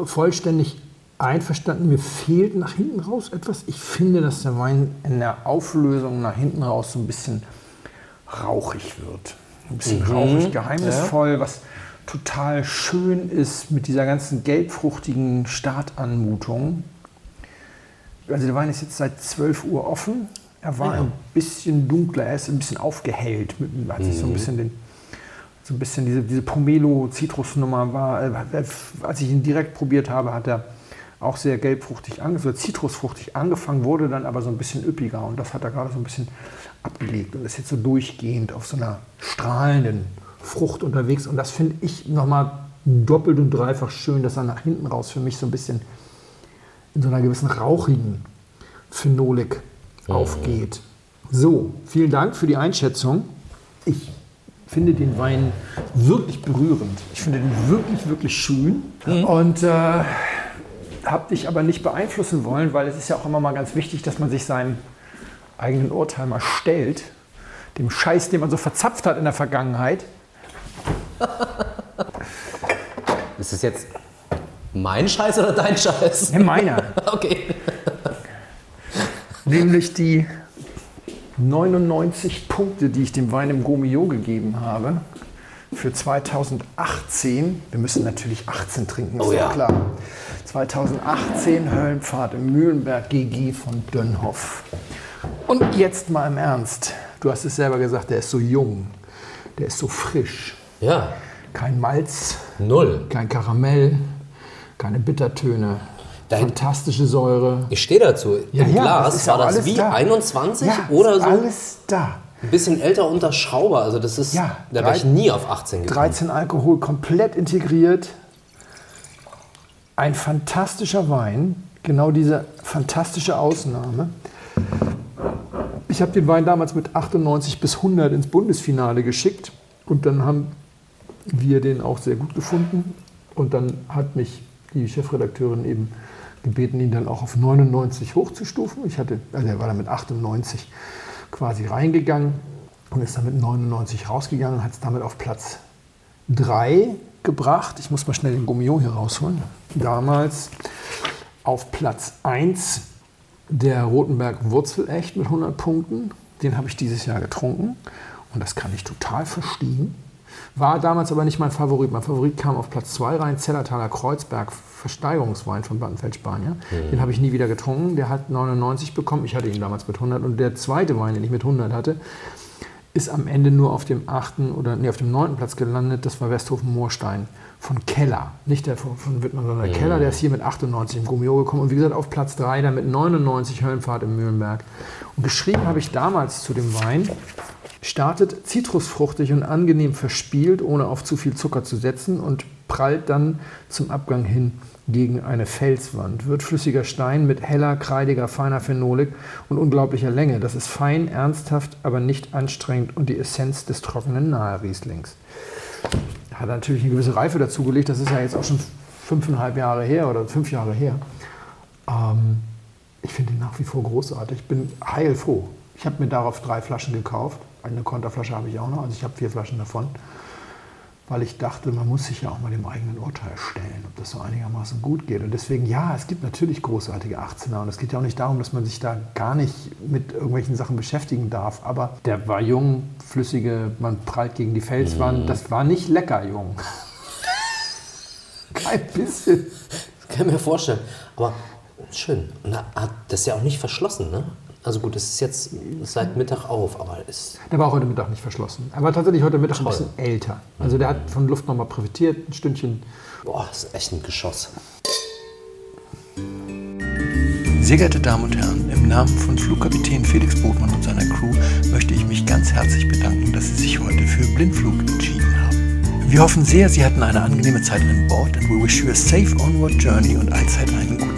Speaker 2: vollständig einverstanden. Mir fehlt nach hinten raus etwas. Ich finde, dass der Wein in der Auflösung nach hinten raus so ein bisschen rauchig wird. Ein bisschen rauchig, geheimnisvoll, was total schön ist mit dieser ganzen gelbfruchtigen Startanmutung. Also der Wein ist jetzt seit 12 Uhr offen. Er war ein bisschen dunkler, er ist ein bisschen aufgehellt. Mit, hat sich so ein bisschen den, so ein bisschen diese, diese Pomelo-Zitrusnummer war, äh, als ich ihn direkt probiert habe, hat er auch sehr gelbfruchtig angefangen, so zitrusfruchtig angefangen, wurde dann aber so ein bisschen üppiger und das hat er gerade so ein bisschen abgelegt und ist jetzt so durchgehend auf so einer strahlenden Frucht unterwegs und das finde ich nochmal doppelt und dreifach schön, dass er nach hinten raus für mich so ein bisschen in so einer gewissen rauchigen Phenolik aufgeht. So, vielen Dank für die Einschätzung. Ich finde den Wein wirklich berührend. Ich finde den wirklich, wirklich schön. Und äh, habe dich aber nicht beeinflussen wollen, weil es ist ja auch immer mal ganz wichtig, dass man sich seinem eigenen Urteil mal stellt. Dem Scheiß, den man so verzapft hat in der Vergangenheit.
Speaker 3: Ist das jetzt mein Scheiß oder dein Scheiß?
Speaker 2: Ne, meiner.
Speaker 3: Okay.
Speaker 2: Nämlich die 99 Punkte, die ich dem Wein im Gomio gegeben habe für 2018. Wir müssen natürlich 18 trinken, ist
Speaker 3: Oh
Speaker 2: ja
Speaker 3: ja.
Speaker 2: klar. 2018 Höllenpfad im Mühlenberg GG von Dönhoff. Und jetzt mal im Ernst. Du hast es selber gesagt, der ist so jung, der ist so frisch.
Speaker 3: Ja,
Speaker 2: Kein Malz,
Speaker 3: null.
Speaker 2: kein Karamell, keine Bittertöne.
Speaker 3: Da-
Speaker 2: Fantastische Säure.
Speaker 3: Ich stehe dazu.
Speaker 2: Ja,
Speaker 3: Im
Speaker 2: ja,
Speaker 3: Glas
Speaker 2: das
Speaker 3: war das wie
Speaker 2: da.
Speaker 3: 21
Speaker 2: Ja,
Speaker 3: oder so
Speaker 2: Alles da.
Speaker 3: ein bisschen älter unter Schrauber. Also das ist,
Speaker 2: Ja,
Speaker 3: da wäre ich nie auf 18 gekommen.
Speaker 2: 13 Alkohol komplett integriert. Ein fantastischer Wein, genau diese fantastische Ausnahme. Ich habe den Wein damals mit 98 bis 100 ins Bundesfinale geschickt und dann haben wir den auch sehr gut gefunden und dann hat mich die Chefredakteurin eben gebeten, ihn dann auch auf 99 hochzustufen. Ich hatte, also er war dann mit 98 quasi reingegangen und ist damit 99 rausgegangen und hat es damit auf Platz 3 gebracht. Ich muss mal schnell den Gummio hier rausholen. Damals auf Platz 1 der Rotenberg Wurzelecht mit 100 Punkten. Den habe ich dieses Jahr getrunken und das kann ich total verstehen. War damals aber nicht mein Favorit. Mein Favorit kam auf Platz 2 rein, Zellertaler Kreuzberg Versteigerungswein von Battenfeld Spanier. Mhm. Den habe ich nie wieder getrunken. Der hat 99 bekommen. Ich hatte ihn damals mit 100. Und der zweite Wein, den ich mit 100 hatte, ist am Ende nur auf dem achten oder nee, auf dem neunten Platz gelandet. Das war Westhofen Moorstein von Keller. Nicht der von, von Wittmann, sondern der mhm. Keller. Der ist hier mit 98 im Gummio gekommen. Und wie gesagt, auf Platz 3 dann mit 99 Höllenfahrt im Mühlenberg. Und geschrieben habe ich damals zu dem Wein, startet zitrusfruchtig und angenehm verspielt, ohne auf zu viel Zucker zu setzen und prallt dann zum Abgang hin gegen eine Felswand. Wird flüssiger Stein mit heller, kreidiger, feiner Phenolik und unglaublicher Länge. Das ist fein, ernsthaft, aber nicht anstrengend und die Essenz des trockenen Nahe-Rieslings. Hat natürlich eine gewisse Reife dazugelegt. Das ist ja jetzt auch schon fünfeinhalb Jahre her oder fünf Jahre her. Ähm, ich finde ihn nach wie vor großartig. Ich bin heilfroh. Ich habe mir darauf drei Flaschen gekauft. Eine Konterflasche habe ich auch noch. Also ich habe vier Flaschen davon weil ich dachte, man muss sich ja auch mal dem eigenen Urteil stellen, ob das so einigermaßen gut geht. Und deswegen, ja, es gibt natürlich großartige 18er und es geht ja auch nicht darum, dass man sich da gar nicht mit irgendwelchen Sachen beschäftigen darf. Aber der war jung, flüssige, man prallt gegen die Felswand. Mhm. Das war nicht lecker jung. Kein bisschen.
Speaker 3: Das kann ich mir vorstellen. Aber schön. Und das ist ja auch nicht verschlossen, ne? Also gut, es ist jetzt seit Mittag auf, aber es.
Speaker 2: Der war heute Mittag nicht verschlossen. Er war tatsächlich heute Mittag Toll. ein bisschen älter. Also der hat von Luft nochmal profitiert, ein Stündchen.
Speaker 3: Boah, das ist echt ein Geschoss.
Speaker 2: Sehr geehrte Damen und Herren, im Namen von Flugkapitän Felix Botmann und seiner Crew möchte ich mich ganz herzlich bedanken, dass Sie sich heute für Blindflug entschieden haben. Wir hoffen sehr, Sie hatten eine angenehme Zeit an Bord and we wish you a safe onward journey und allzeit einen guten